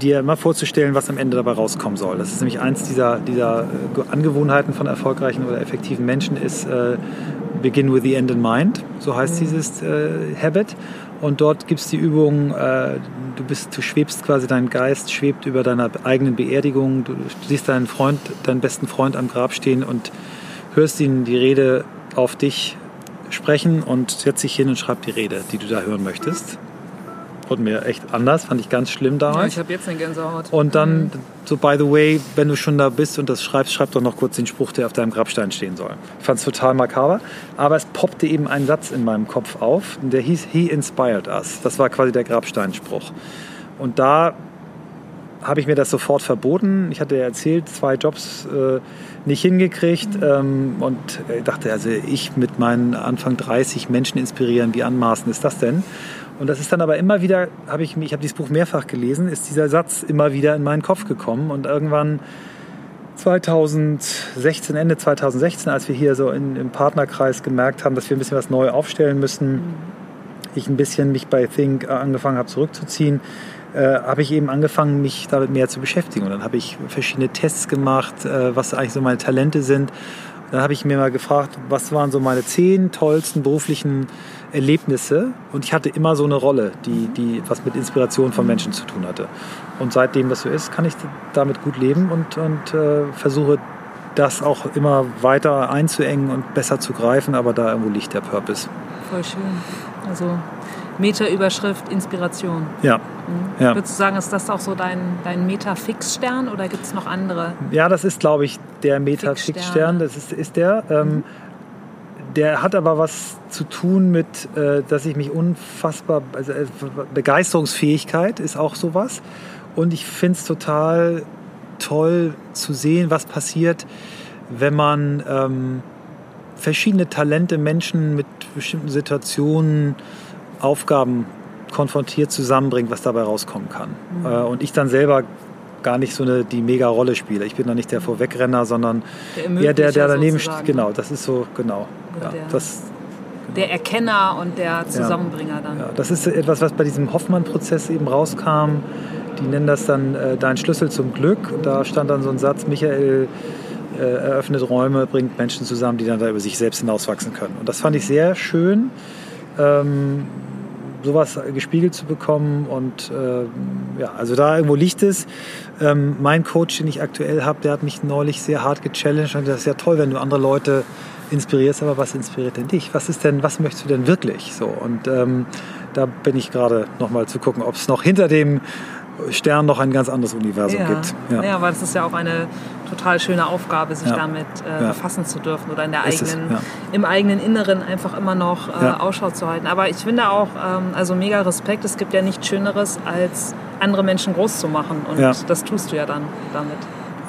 [SPEAKER 2] dir immer vorzustellen, was am Ende dabei rauskommen soll. Das ist nämlich eins dieser, dieser äh, Angewohnheiten von erfolgreichen oder effektiven Menschen ist äh, Begin with the End in Mind. So heißt dieses äh, Habit. Und dort gibt es die Übung, äh, du, bist, du schwebst quasi, dein Geist schwebt über deiner eigenen Beerdigung. Du, du siehst deinen Freund, deinen besten Freund am Grab stehen und hörst ihn die Rede auf dich sprechen und setzt dich hin und schreibst die Rede, die du da hören möchtest. Wurde mir echt anders, fand ich ganz schlimm
[SPEAKER 1] Ja,
[SPEAKER 2] damals.
[SPEAKER 1] ich habe jetzt eine Gänsehaut.
[SPEAKER 2] Und dann, so by the way, wenn du schon da bist und das schreibst, schreib doch noch kurz den Spruch, der auf deinem Grabstein stehen soll. Ich fand es total makaber. Aber es poppte eben ein Satz in meinem Kopf auf, der hieß He inspired us. Das war quasi der Grabsteinspruch. Und da habe ich mir das sofort verboten. Ich hatte ja erzählt, zwei Jobs äh, nicht hingekriegt ähm, und äh, dachte, also ich mit meinen Anfang 30 Menschen inspirieren, wie anmaßend ist das denn? Und das ist dann aber immer wieder, habe ich, ich habe dieses Buch mehrfach gelesen, ist dieser Satz immer wieder in meinen Kopf gekommen und irgendwann 2016, Ende 2016, als wir hier so in, im Partnerkreis gemerkt haben, dass wir ein bisschen was neu aufstellen müssen, ich ein bisschen mich bei Think äh, angefangen habe zurückzuziehen, äh, habe ich eben angefangen, mich damit mehr zu beschäftigen. Und dann habe ich verschiedene Tests gemacht, äh, was eigentlich so meine Talente sind. Dann habe ich mir mal gefragt, was waren so meine zehn tollsten beruflichen Erlebnisse. Und ich hatte immer so eine Rolle, die, die was mit Inspiration von Menschen zu tun hatte. Und seitdem das so ist, kann ich damit gut leben und, und äh, versuche das auch immer weiter einzuengen und besser zu greifen. Aber da irgendwo liegt der Purpose.
[SPEAKER 1] Voll schön. Also Meta-Überschrift Inspiration.
[SPEAKER 2] Ja. Ja.
[SPEAKER 1] Würdest du sagen, ist das auch so dein, dein Meta-Fix-Stern oder gibt es noch andere?
[SPEAKER 2] Ja, das ist, glaube ich, der Metafix-Stern. Das ist, ist der. Ähm, der hat aber was zu tun mit, äh, dass ich mich unfassbar, also äh, Begeisterungsfähigkeit ist auch sowas. Und ich finde es total toll zu sehen, was passiert, wenn man ähm, verschiedene Talente, Menschen mit bestimmten Situationen, Aufgaben konfrontiert zusammenbringt, was dabei rauskommen kann.
[SPEAKER 1] Mhm.
[SPEAKER 2] Äh, und ich dann selber gar nicht so eine die mega Rolle spiele. Ich bin da nicht der Vorwegrenner, sondern
[SPEAKER 1] Der
[SPEAKER 2] eher der, der daneben steht. Genau, das ist so, genau. Ja,
[SPEAKER 1] der-
[SPEAKER 2] das,
[SPEAKER 1] Der Erkenner und der Zusammenbringer dann.
[SPEAKER 2] ja, das ist etwas, was bei diesem Hoffmann-Prozess eben rauskam. Die nennen das dann äh, dein Schlüssel zum Glück. Da stand dann so ein Satz, Michael äh, eröffnet Räume, bringt Menschen zusammen, die dann da über sich selbst hinauswachsen können. Und das fand ich sehr schön, ähm, sowas gespiegelt zu bekommen. Und ähm, ja, also da irgendwo liegt es. Ähm, mein Coach, den ich aktuell habe, der hat mich neulich sehr hart gechallenged und das ist ja toll, wenn du andere Leute inspirierst, aber was inspiriert denn dich? Was ist denn, was möchtest du denn wirklich? So und ähm, da bin ich gerade noch mal zu gucken, ob es noch hinter dem Stern noch ein ganz anderes Universum
[SPEAKER 1] Ja.
[SPEAKER 2] gibt.
[SPEAKER 1] Ja. aber das ist ja auch eine total schöne Aufgabe, sich
[SPEAKER 2] Ja.
[SPEAKER 1] damit äh,
[SPEAKER 2] Ja.
[SPEAKER 1] befassen zu dürfen oder in der
[SPEAKER 2] Ist
[SPEAKER 1] eigenen,
[SPEAKER 2] ja.
[SPEAKER 1] im eigenen Inneren einfach immer noch äh,
[SPEAKER 2] Ja.
[SPEAKER 1] Ausschau zu halten. Aber ich finde auch, ähm, also mega Respekt, es gibt ja nichts Schöneres, als andere Menschen groß zu machen. Und
[SPEAKER 2] Ja.
[SPEAKER 1] das tust du ja dann damit.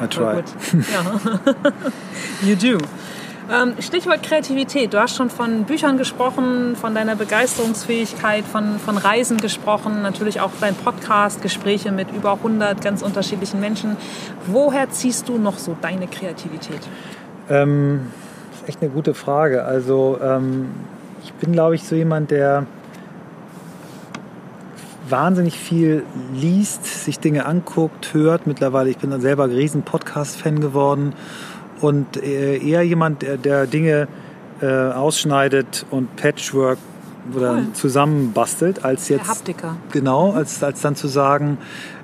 [SPEAKER 2] I try.
[SPEAKER 1] Ja. you do. Ähm, Stichwort Kreativität. Du hast schon von Büchern gesprochen, von deiner Begeisterungsfähigkeit, von, von Reisen gesprochen, natürlich auch dein Podcast, Gespräche mit über 100 ganz unterschiedlichen Menschen. Woher ziehst du noch so deine Kreativität?
[SPEAKER 2] Ähm, das ist echt eine gute Frage. Also ähm, ich bin, glaube ich, so jemand, der wahnsinnig viel liest, sich Dinge anguckt, hört. Mittlerweile, ich bin selber ein riesen Podcast-Fan geworden und äh, eher jemand, der, der Dinge äh, ausschneidet und Patchwork oder
[SPEAKER 1] Cool.
[SPEAKER 2] zusammenbastelt, als
[SPEAKER 1] Der
[SPEAKER 2] jetzt
[SPEAKER 1] Haptiker.
[SPEAKER 2] genau, als, als dann zu sagen,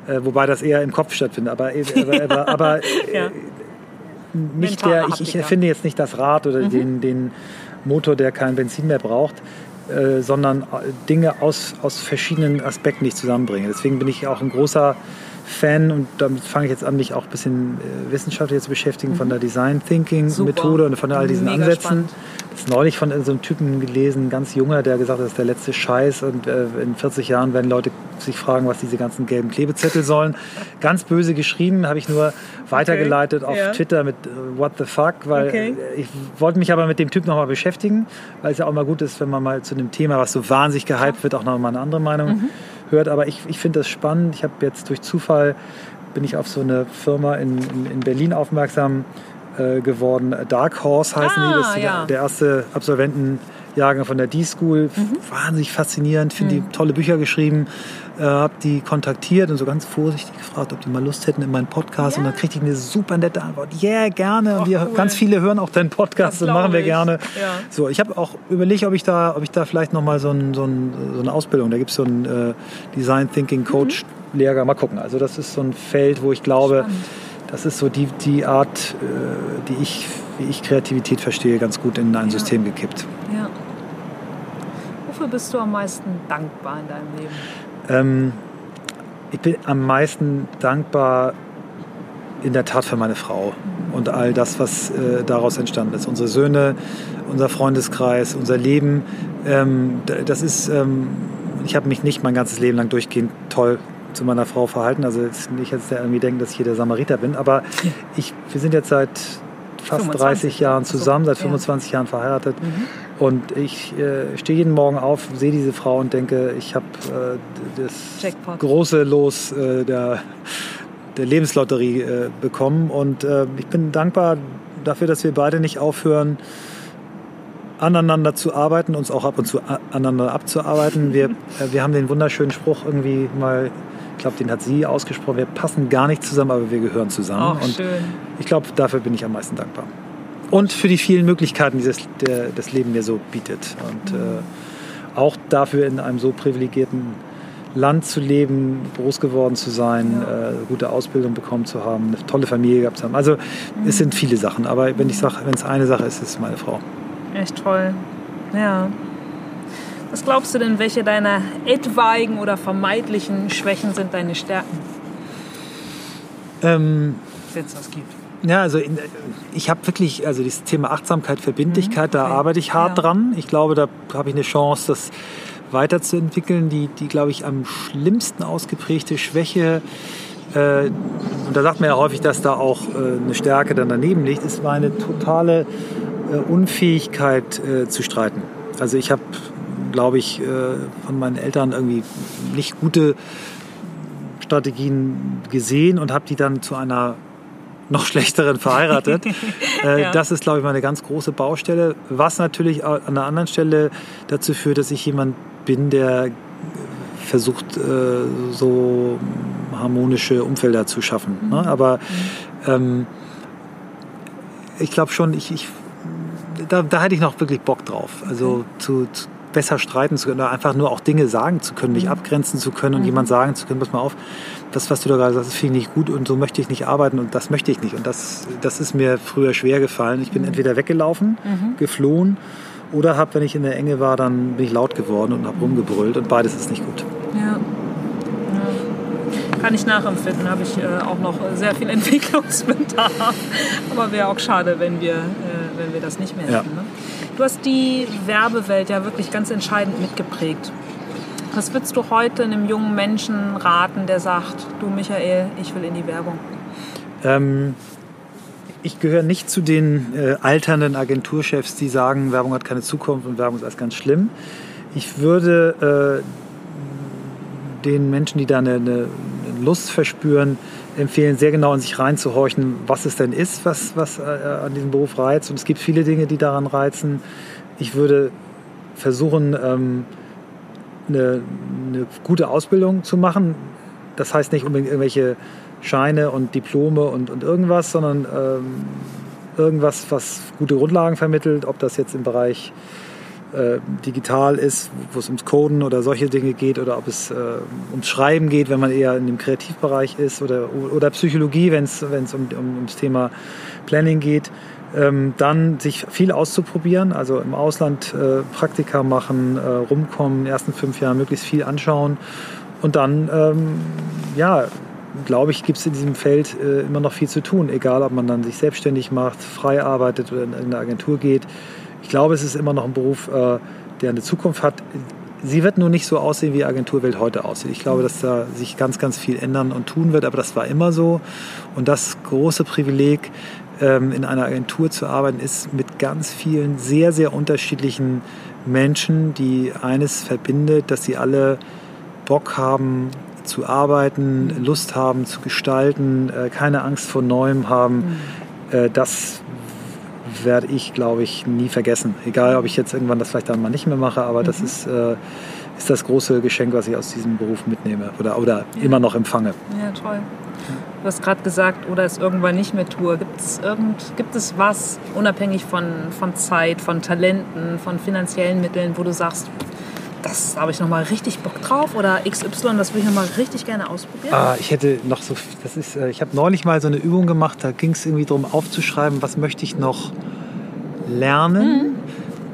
[SPEAKER 2] äh, wobei das eher im Kopf stattfindet, aber, aber, aber, aber
[SPEAKER 1] Ja.
[SPEAKER 2] nicht
[SPEAKER 1] Mentaler
[SPEAKER 2] der, ich, ich erfinde jetzt nicht das Rad oder
[SPEAKER 1] Mhm.
[SPEAKER 2] den, den Motor, der kein Benzin mehr braucht, äh, sondern Dinge aus, aus verschiedenen Aspekten, die ich zusammenbringe. Deswegen bin ich auch ein großer Fan und damit fange ich jetzt an, mich auch ein bisschen äh, wissenschaftlich zu beschäftigen mhm. von der Design Thinking Super. Methode und von all diesen Mega Ansätzen. Spannend. Das ist neulich von so einem Typen gelesen, ganz junger, der gesagt hat, das ist der letzte Scheiß und äh, in 40 Jahren werden Leute sich fragen, was diese ganzen gelben Klebezettel sollen. Ganz böse geschrieben, habe ich nur weitergeleitet okay. auf ja. Twitter mit äh, What the fuck, weil okay. ich wollte mich aber mit dem Typ nochmal beschäftigen, weil es ja auch mal gut ist, wenn man mal zu einem Thema, was so wahnsinnig gehypt wird, auch nochmal eine andere Meinung mhm. Hört. Aber ich, ich finde das spannend. Ich habe jetzt durch Zufall bin ich auf so eine Firma in, in, in Berlin aufmerksam äh, geworden. Dark Horse heißen ah, die. Das ist ja. der erste Absolventenjahrgang von der D-School. Mhm. Wahnsinnig faszinierend. Finde mhm. die tolle Bücher geschrieben. Äh, habe die kontaktiert und so ganz vorsichtig gefragt, ob die mal Lust hätten in meinen Podcast. Ja. Und dann kriegte ich eine super nette Antwort. Yeah, gerne. Och, wir, cool. Ganz viele hören auch deinen Podcast das und machen wir ich. gerne. Ja. So, ich habe auch überlegt, ob ich da, ob ich da vielleicht noch mal so, ein, so, ein, so eine Ausbildung. Da gibt es so einen äh, Design Thinking Coach mhm. Lehrgang. Mal gucken. Also das ist so ein Feld, wo ich glaube, Spannend. das ist so die, die Art, äh, die ich, wie ich Kreativität verstehe, ganz gut in ein ja. System gekippt. Ja.
[SPEAKER 1] Wofür bist du am meisten dankbar in deinem Leben?
[SPEAKER 2] Ähm, ich bin am meisten dankbar in der Tat für meine Frau und all das, was äh, daraus entstanden ist. Unsere Söhne, unser Freundeskreis, unser Leben. Ähm, das ist, ähm, ich habe mich nicht mein ganzes Leben lang durchgehend toll zu meiner Frau verhalten. Also nicht jetzt irgendwie denken, dass ich hier der Samariter bin, aber ich, wir sind jetzt seit fast 25. 30 Jahren zusammen, seit 25 ja. Jahren verheiratet. Mhm. Und ich äh, stehe jeden Morgen auf, sehe diese Frau und denke, ich habe äh, das Jackpot. große Los äh, der, der Lebenslotterie äh, bekommen. Und äh, ich bin dankbar dafür, dass wir beide nicht aufhören, aneinander zu arbeiten, uns auch ab und zu aneinander abzuarbeiten. Wir, äh, wir haben den wunderschönen Spruch irgendwie mal, glaube, den hat sie ausgesprochen, wir passen gar nicht zusammen, aber wir gehören zusammen.
[SPEAKER 1] Oh, und schön.
[SPEAKER 2] ich glaube, dafür bin ich am meisten dankbar und für die vielen Möglichkeiten, die das, der, das Leben mir so bietet. Und äh, auch dafür in einem so privilegierten Land zu leben, groß geworden zu sein, äh, gute Ausbildung bekommen zu haben, eine tolle Familie gehabt zu haben. Also es sind viele Sachen, aber wenn ich sage, wenn es eine Sache ist, ist es meine Frau.
[SPEAKER 1] Echt toll. Ja. Was glaubst du denn, welche deiner etwaigen oder vermeintlichen Schwächen sind deine Stärken?
[SPEAKER 2] Ähm,
[SPEAKER 1] Wenn es das gibt.
[SPEAKER 2] Ja, also in, ich habe wirklich, also dieses Thema Achtsamkeit, Verbindlichkeit, mhm. okay. da arbeite ich hart ja. dran. Ich glaube, da habe ich eine Chance, das weiterzuentwickeln. Die, die glaube ich, am schlimmsten ausgeprägte Schwäche, äh, und da sagt man ja häufig, dass da auch äh, eine Stärke dann daneben liegt, ist meine totale äh, Unfähigkeit äh, zu streiten. Also ich habe, glaube ich, äh, von meinen Eltern irgendwie nicht gute Strategien gesehen und habe die dann zu einer noch schlechteren verheiratet. äh, ja. Das ist, glaube ich, meine ganz große Baustelle. Was natürlich an einer anderen Stelle dazu führt, dass ich jemand bin, der versucht, äh, so harmonische Umfelder zu schaffen. Ne? Mhm. Aber mhm. ähm, ich glaube schon, ich, ich da, da hätte ich noch wirklich Bock drauf. Also okay. zu, zu besser streiten zu können, oder einfach nur auch Dinge sagen zu können, mich mhm. abgrenzen zu können und mhm. jemand sagen zu können, pass mal auf, das, was du da gerade sagst, das finde ich nicht gut und so möchte ich nicht arbeiten und das möchte ich nicht. Und das, das ist mir früher schwer gefallen. Ich bin mhm. entweder weggelaufen, mhm. geflohen oder habe, wenn ich in der Enge war, dann bin ich laut geworden und habe rumgebrüllt und beides ist nicht gut.
[SPEAKER 1] Ja. Kann ich nachempfinden, habe ich äh, auch noch sehr viel Entwicklungsbedarf. Aber wäre auch schade, wenn wir, äh, wenn wir das nicht mehr hätten. Ja. Ne? Du hast die Werbewelt ja wirklich ganz entscheidend mitgeprägt. Was würdest du heute einem jungen Menschen raten, der sagt, du Michael, ich will in die Werbung?
[SPEAKER 2] Ähm, ich gehöre nicht zu den äh, alternden Agenturchefs, die sagen, Werbung hat keine Zukunft und Werbung ist alles ganz schlimm. Ich würde äh, den Menschen, die da eine, eine Lust verspüren, empfehlen, sehr genau in sich reinzuhorchen, was es denn ist, was, was äh, an diesem Beruf reizt. Und es gibt viele Dinge, die daran reizen. Ich würde versuchen, ähm, eine, eine gute Ausbildung zu machen. Das heißt nicht unbedingt irgendwelche Scheine und Diplome und, und irgendwas, sondern ähm, irgendwas, was gute Grundlagen vermittelt, ob das jetzt im Bereich äh, digital ist, wo es ums Coden oder solche Dinge geht oder ob es äh, ums Schreiben geht, wenn man eher in dem Kreativbereich ist oder, oder Psychologie, wenn es um, um, ums Thema Planning geht. Ähm, dann sich viel auszuprobieren, also im Ausland äh, Praktika machen, äh, rumkommen, in den ersten fünf Jahren möglichst viel anschauen und dann ähm, ja, glaube ich, gibt es in diesem Feld äh, immer noch viel zu tun, egal ob man dann sich selbstständig macht, frei arbeitet oder in eine Agentur geht. Ich glaube, es ist immer noch ein Beruf, äh, der eine Zukunft hat. Sie wird nur nicht so aussehen, wie Agenturwelt heute aussieht. Ich glaube, dass da sich ganz, ganz viel ändern und tun wird, aber das war immer so. Und das große Privileg, ähm, in einer Agentur zu arbeiten, ist mit ganz vielen sehr, sehr unterschiedlichen Menschen, die eines verbindet, dass sie alle Bock haben zu arbeiten, Lust haben zu gestalten, äh, keine Angst vor Neuem haben. Mhm. Das werde ich, glaube ich, nie vergessen. Egal, ob ich jetzt irgendwann das vielleicht dann mal nicht mehr mache, aber mhm. das ist, äh, ist das große Geschenk, was ich aus diesem Beruf mitnehme oder, oder ja. immer noch empfange.
[SPEAKER 1] Ja, toll. Du hast gerade gesagt, oder es irgendwann nicht mehr tue. Gibt es, irgend, gibt es was, unabhängig von, von Zeit, von Talenten, von finanziellen Mitteln, wo du sagst, das habe ich noch mal richtig Bock drauf oder XY, das will ich noch mal richtig gerne ausprobieren?
[SPEAKER 2] Ah, ich hätte noch so, das ist, äh, ich habe neulich mal so eine Übung gemacht, da ging es irgendwie darum aufzuschreiben, was möchte ich noch lernen. Mhm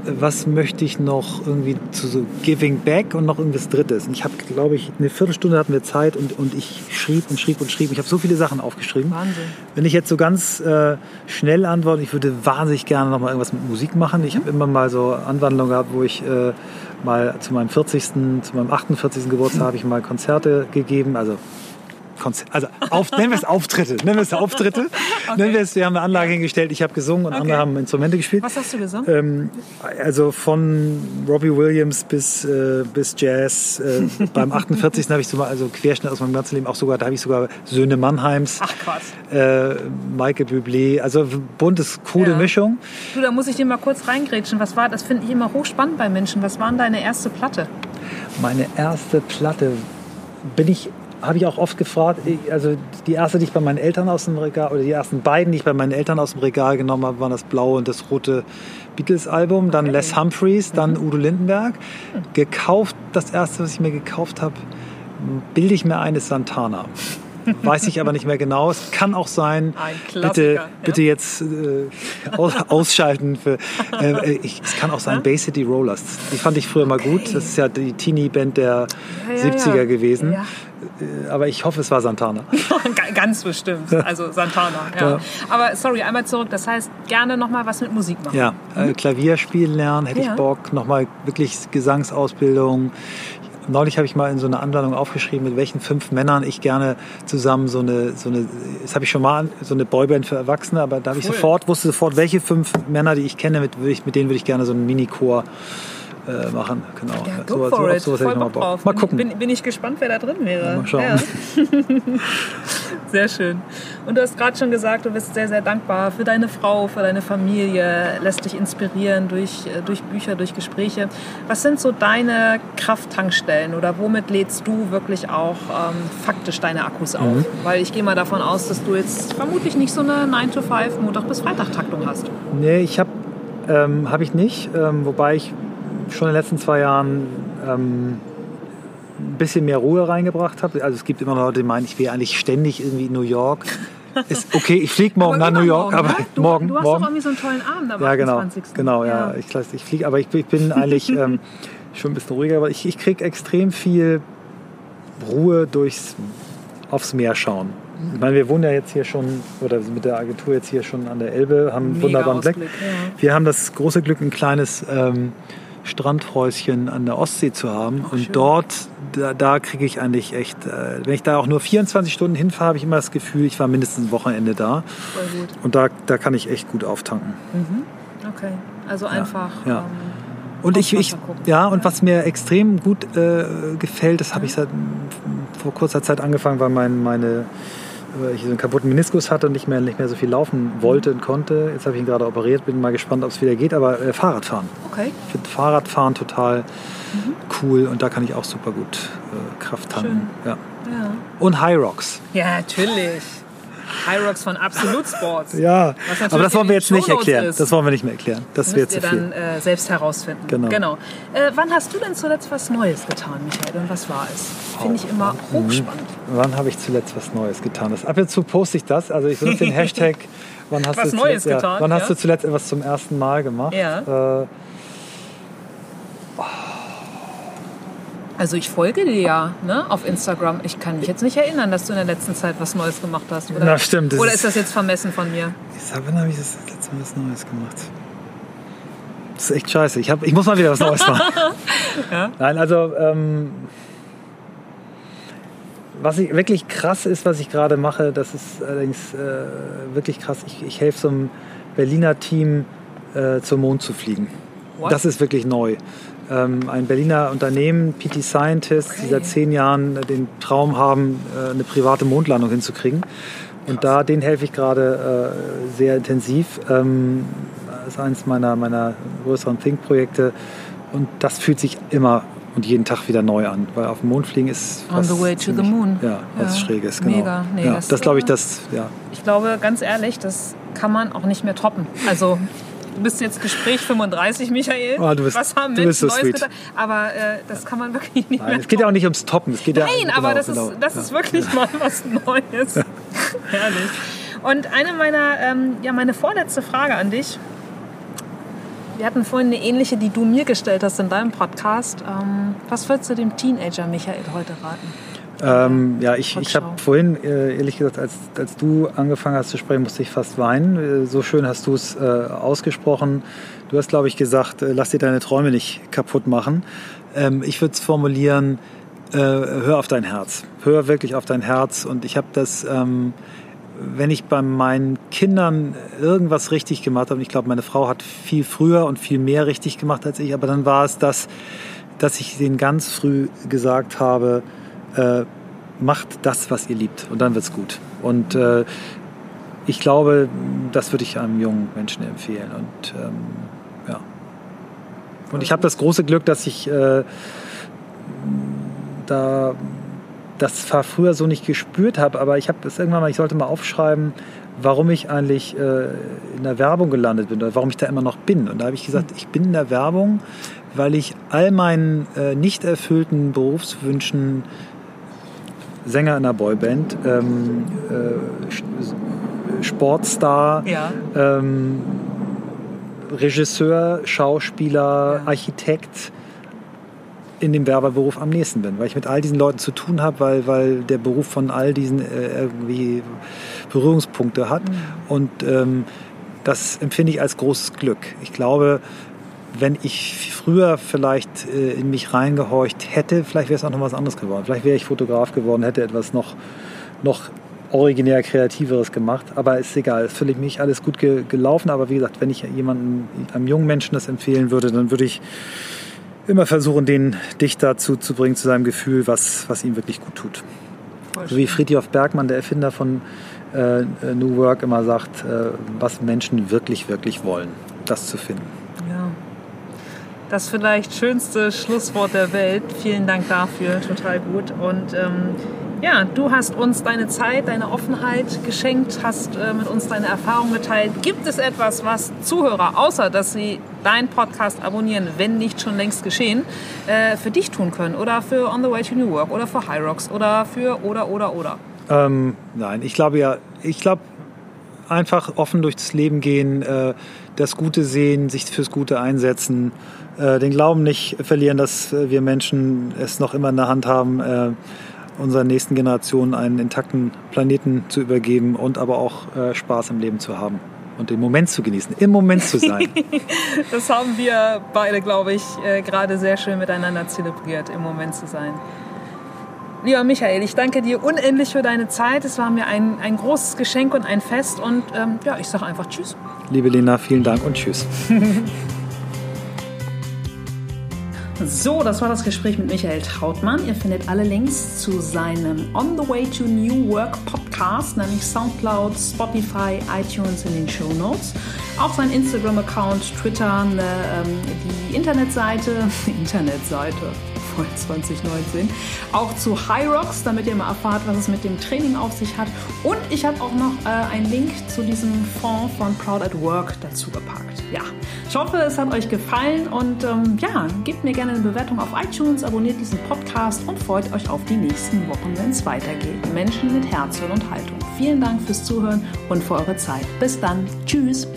[SPEAKER 2] was möchte ich noch irgendwie zu so Giving Back und noch irgendwas Drittes. Und ich habe, glaube ich, eine Viertelstunde hatten wir Zeit und, und ich schrieb und schrieb und schrieb. Ich habe so viele Sachen aufgeschrieben. Wahnsinn. Wenn ich jetzt so ganz äh, schnell antworte, ich würde wahnsinnig gerne noch mal irgendwas mit Musik machen. Ich habe immer mal so Anwandlungen gehabt, wo ich äh, mal zu meinem 40., zu meinem 48. Geburtstag habe ich mal Konzerte gegeben, also Konzert, also auf, nennen wir es Auftritte, nennen wir es Auftritte. Okay. Nennen wir es, wir haben eine Anlage hingestellt, ich habe gesungen und okay. andere haben Instrumente gespielt.
[SPEAKER 1] Was hast du gesungen?
[SPEAKER 2] Ähm, also von Robbie Williams bis, äh, bis Jazz. Äh, beim 48. habe ich so mal, also Querschnitt aus meinem ganzen Leben, auch sogar, da habe ich sogar Söhne Mannheims.
[SPEAKER 1] Ach Quatsch.
[SPEAKER 2] Äh, Michael Bublé, also buntes, coole ja. Mischung.
[SPEAKER 1] Du, da muss ich dir mal kurz reingrätschen. Was war, das finde ich immer hochspannend bei Menschen. Was war denn deine erste Platte?
[SPEAKER 2] Meine erste Platte bin ich habe ich auch oft gefragt, also die erste, die ich bei meinen Eltern aus dem Regal, oder die ersten beiden, die ich bei meinen Eltern aus dem Regal genommen habe, waren das blaue und das rote Beatles-Album, dann okay. Les Humphreys, dann mhm. Udo Lindenberg. Gekauft, das erste, was ich mir gekauft habe, bilde ich mir ein, ist Santana. Weiß ich aber nicht mehr genau. Es kann auch sein, bitte, bitte jetzt äh, ausschalten. Für, äh, ich, es kann auch sein, Bay City Rollers. Die fand ich früher mal gut. Das ist ja die Teenie-Band der ja, ja, 70er ja. gewesen. Äh, aber ich hoffe, es war Santana.
[SPEAKER 1] Ganz bestimmt. Also Santana, ja. Aber sorry, einmal zurück. Das heißt, gerne nochmal was mit Musik machen.
[SPEAKER 2] Ja, äh, mhm. Klavier spielen lernen, hätte ich Bock. Nochmal wirklich Gesangsausbildung neulich habe ich mal in so einer Anleitung aufgeschrieben, mit welchen fünf Männern ich gerne zusammen so eine, so eine, das habe ich schon mal, so eine Boyband für Erwachsene, aber da habe ich sofort, wusste sofort, welche fünf Männer, die ich kenne, mit, mit denen würde ich gerne so einen Mini-Chor äh, machen. Genau.
[SPEAKER 1] Ja, go so, for it. Sowas Voll Bock drauf.
[SPEAKER 2] Mal gucken.
[SPEAKER 1] Bin, bin, ich gespannt, wer da drin wäre.
[SPEAKER 2] Ja, mal schauen. Ja.
[SPEAKER 1] sehr schön. Und du hast gerade schon gesagt, du bist sehr, sehr dankbar für deine Frau, für deine Familie, lässt dich inspirieren durch, äh, durch Bücher, durch Gespräche. Was sind so deine Krafttankstellen oder womit lädst du wirklich auch ähm, faktisch deine Akkus auf? Mhm. Weil ich gehe mal davon aus, dass du jetzt vermutlich nicht so eine 9-to-5 Montag bis Freitag Taktung hast.
[SPEAKER 2] Nee, ich habe ähm, habe ich nicht, ähm, wobei ich schon in den letzten zwei Jahren ähm, ein bisschen mehr Ruhe reingebracht habe. Also es gibt immer noch Leute, die meinen, ich wäre eigentlich ständig irgendwie in New York. Ist, okay, ich fliege morgen nach New York, morgen, aber ne?
[SPEAKER 1] du,
[SPEAKER 2] morgen.
[SPEAKER 1] Du hast
[SPEAKER 2] morgen.
[SPEAKER 1] doch irgendwie so einen tollen Abend am
[SPEAKER 2] ja, genau, 28. Genau, ja. ja. Ich, ich fliege, aber ich, ich, bin eigentlich ähm, schon ein bisschen ruhiger, aber ich, ich kriege extrem viel Ruhe durchs aufs Meer schauen. Ich meine, wir wohnen ja jetzt hier schon, oder mit der Agentur jetzt hier schon an der Elbe, haben einen wunderbaren Blick. Ja. Wir haben das große Glück, ein kleines ähm, Strandhäuschen an der Ostsee zu haben. Und schön. dort, da, da kriege ich eigentlich echt, äh, wenn ich da auch nur 24 Stunden hinfahre, habe ich immer das Gefühl, ich war mindestens ein Wochenende da. Voll gut. Und da, da kann ich echt gut auftanken.
[SPEAKER 1] Mhm. Okay, also einfach.
[SPEAKER 2] Ja. ja. Ähm, und ich, ich ja, und was mir extrem gut äh, gefällt, das habe ich seit vor kurzer Zeit angefangen, weil mein, meine ich so einen kaputten Meniskus hatte und nicht mehr, nicht mehr so viel laufen wollte und konnte. Jetzt habe ich ihn gerade operiert, bin mal gespannt, ob es wieder geht, aber äh, Fahrradfahren.
[SPEAKER 1] Okay.
[SPEAKER 2] Ich finde Fahrradfahren total mhm. cool und da kann ich auch super gut äh, Kraft tanken. Ja. ja. Und High Rocks.
[SPEAKER 1] Ja, natürlich. Hyrox von Absolut Sports.
[SPEAKER 2] ja, aber das wollen wir jetzt nicht erklären. Ist. Das wollen wir nicht mehr erklären. Das
[SPEAKER 1] wird zu viel. dann äh, selbst herausfinden.
[SPEAKER 2] Genau.
[SPEAKER 1] genau. Äh, wann hast du denn zuletzt was Neues getan, Michael? Und was war es? Finde ich immer oh. hochspannend.
[SPEAKER 2] Wann habe ich zuletzt was Neues getan? Das, ab und zu poste ich das. Also ich benutze den Hashtag Wann hast
[SPEAKER 1] was
[SPEAKER 2] du
[SPEAKER 1] Neues
[SPEAKER 2] zuletzt,
[SPEAKER 1] getan?
[SPEAKER 2] Ja, wann ja. hast du zuletzt etwas zum ersten Mal gemacht?
[SPEAKER 1] Ja. Äh, Also ich folge dir ja ne, auf Instagram. Ich kann mich jetzt nicht erinnern, dass du in der letzten Zeit was Neues gemacht hast. Oder,
[SPEAKER 2] Na, stimmt,
[SPEAKER 1] oder
[SPEAKER 2] ist-
[SPEAKER 1] das jetzt vermessen von mir?
[SPEAKER 2] Wann habe ich das letzte Mal was Neues gemacht? Das ist echt scheiße. Ich, hab, ich muss mal wieder was Neues machen. Nein, also ähm, was ich wirklich krass ist, was ich gerade mache, das ist allerdings äh, wirklich krass. Ich, ich helfe so einem Berliner Team äh, zum Mond zu fliegen.
[SPEAKER 1] What?
[SPEAKER 2] Das ist wirklich neu. Ähm, ein Berliner Unternehmen, PT Scientists, die seit zehn Jahren äh, den Traum haben, äh, eine private Mondlandung hinzukriegen. Und da, den helfe ich gerade äh, sehr intensiv. Ähm, das ist eines meiner, meiner größeren Think-Projekte. Und das fühlt sich immer und jeden Tag wieder neu an. Weil auf dem Mond fliegen ist.
[SPEAKER 1] On
[SPEAKER 2] was
[SPEAKER 1] the way to the moon.
[SPEAKER 2] Ja, was
[SPEAKER 1] Ja.
[SPEAKER 2] Schräges, genau.
[SPEAKER 1] Mega. Nee,
[SPEAKER 2] ja,
[SPEAKER 1] das,
[SPEAKER 2] das glaube ich,
[SPEAKER 1] äh,
[SPEAKER 2] das, ja.
[SPEAKER 1] Ich glaube, ganz ehrlich, das kann man auch nicht mehr toppen. Also, du bist jetzt Gespräch 35, Michael.
[SPEAKER 2] Oh, du bist-
[SPEAKER 1] Was haben Menschen
[SPEAKER 2] so
[SPEAKER 1] Neues
[SPEAKER 2] sweet.
[SPEAKER 1] getan? Aber äh, das kann man wirklich nicht
[SPEAKER 2] Nein,
[SPEAKER 1] mehr
[SPEAKER 2] es geht ja auch nicht ums Toppen. Es geht ja,
[SPEAKER 1] Nein, aber
[SPEAKER 2] genau,
[SPEAKER 1] das,
[SPEAKER 2] genau.
[SPEAKER 1] ist, das
[SPEAKER 2] ja.
[SPEAKER 1] ist wirklich mal was Neues. Herrlich. Und eine meiner, ähm, ja, meine vorletzte Frage an dich. Wir hatten vorhin eine ähnliche, die du mir gestellt hast in deinem Podcast. Ähm, was würdest du dem Teenager Michael heute raten?
[SPEAKER 2] Ähm, ja, ich, ich habe vorhin, äh, ehrlich gesagt, als, als du angefangen hast zu sprechen, musste ich fast weinen. Äh, So schön hast du es äh, ausgesprochen. Du hast, glaube ich, gesagt, äh, lass dir deine Träume nicht kaputt machen. Ähm, ich würde es formulieren, äh, hör auf dein Herz. Hör wirklich auf dein Herz. Und ich habe das, ähm, wenn ich bei meinen Kindern irgendwas richtig gemacht habe, und ich glaube, meine Frau hat viel früher und viel mehr richtig gemacht als ich, aber dann war es das, dass ich denen ganz früh gesagt habe, äh, macht das, was ihr liebt und dann wird's gut. Und äh, ich glaube, das würde ich einem jungen Menschen empfehlen. Und ähm, ja. Und ich habe das große Glück, dass ich äh, da das zwar früher so nicht gespürt habe, aber ich habe das irgendwann mal, ich sollte mal aufschreiben, warum ich eigentlich äh, in der Werbung gelandet bin oder warum ich da immer noch bin. Und da habe ich gesagt, ich bin in der Werbung, weil ich all meinen äh, nicht erfüllten Berufswünschen Sänger in einer Boyband, ähm, äh, Sportstar,
[SPEAKER 1] Ja.
[SPEAKER 2] ähm, Regisseur, Schauspieler,
[SPEAKER 1] Ja.
[SPEAKER 2] Architekt in dem Werberberuf am nächsten bin, weil ich mit all diesen Leuten zu tun habe, weil, weil der Beruf von all diesen äh, irgendwie Berührungspunkte hat. Und ähm, das empfinde ich als großes Glück. Ich glaube, wenn ich früher vielleicht äh, in mich reingehorcht hätte, vielleicht wäre es auch noch was anderes geworden. Vielleicht wäre ich Fotograf geworden, hätte etwas noch, noch originär Kreativeres gemacht. Aber ist egal, ist für mich alles gut ge gelaufen. Aber wie gesagt, wenn ich jemanden, einem jungen Menschen das empfehlen würde, dann würde ich immer versuchen, den dich dazu zu bringen, zu seinem Gefühl, was, was ihm wirklich gut tut. So wie. Friedhof Bergmann, der Erfinder von äh, New Work, immer sagt, äh, was Menschen wirklich, wirklich wollen, das zu finden.
[SPEAKER 1] Das vielleicht schönste Schlusswort der Welt. Vielen Dank dafür, total gut. Und ähm, ja, du hast uns deine Zeit, deine Offenheit geschenkt, hast äh, mit uns deine Erfahrungen geteilt. Gibt es etwas, was Zuhörer, außer dass sie deinen Podcast abonnieren, wenn nicht schon längst geschehen, äh, für dich tun können? Oder für On the Way to New Work oder für High Rocks oder für oder oder oder?
[SPEAKER 2] Ähm, nein, ich glaube ja, ich glaube einfach offen durchs Leben gehen, äh, das Gute sehen, sich fürs Gute einsetzen, den Glauben nicht verlieren, dass äh, wir Menschen es noch immer in der Hand haben, äh, unserer nächsten Generation einen intakten Planeten zu übergeben und aber auch äh, Spaß im Leben zu haben und den Moment zu genießen, im Moment zu sein.
[SPEAKER 1] Das haben wir beide, glaube ich, äh, gerade sehr schön miteinander zelebriert, im Moment zu sein. Lieber Michael, ich danke dir unendlich für deine Zeit. Es war mir ein, ein großes Geschenk und ein Fest. Und ähm, ja, ich sage einfach Tschüss.
[SPEAKER 2] Liebe Lena, vielen Dank und tschüss.
[SPEAKER 1] So, das war das Gespräch mit Michael Trautmann. Ihr findet alle Links zu seinem On the Way to New Work Podcast, nämlich Soundcloud, Spotify, iTunes in den Show Notes. Auch sein Instagram-Account, Twitter, ähm, die Internetseite, Internetseite voll 2019, auch zu High Rocks, damit ihr mal erfahrt, was es mit dem Training auf sich hat. Und ich habe auch noch äh, einen Link zu diesem Fonds von Proud at Work dazu gepackt. Ja, ich hoffe, es hat euch gefallen und ähm, ja, gebt mir gerne eine Bewertung auf iTunes, abonniert diesen Podcast und freut euch auf die nächsten Wochen, wenn es weitergeht. Menschen mit Herz und Haltung. Vielen Dank fürs Zuhören und für eure Zeit. Bis dann. Tschüss.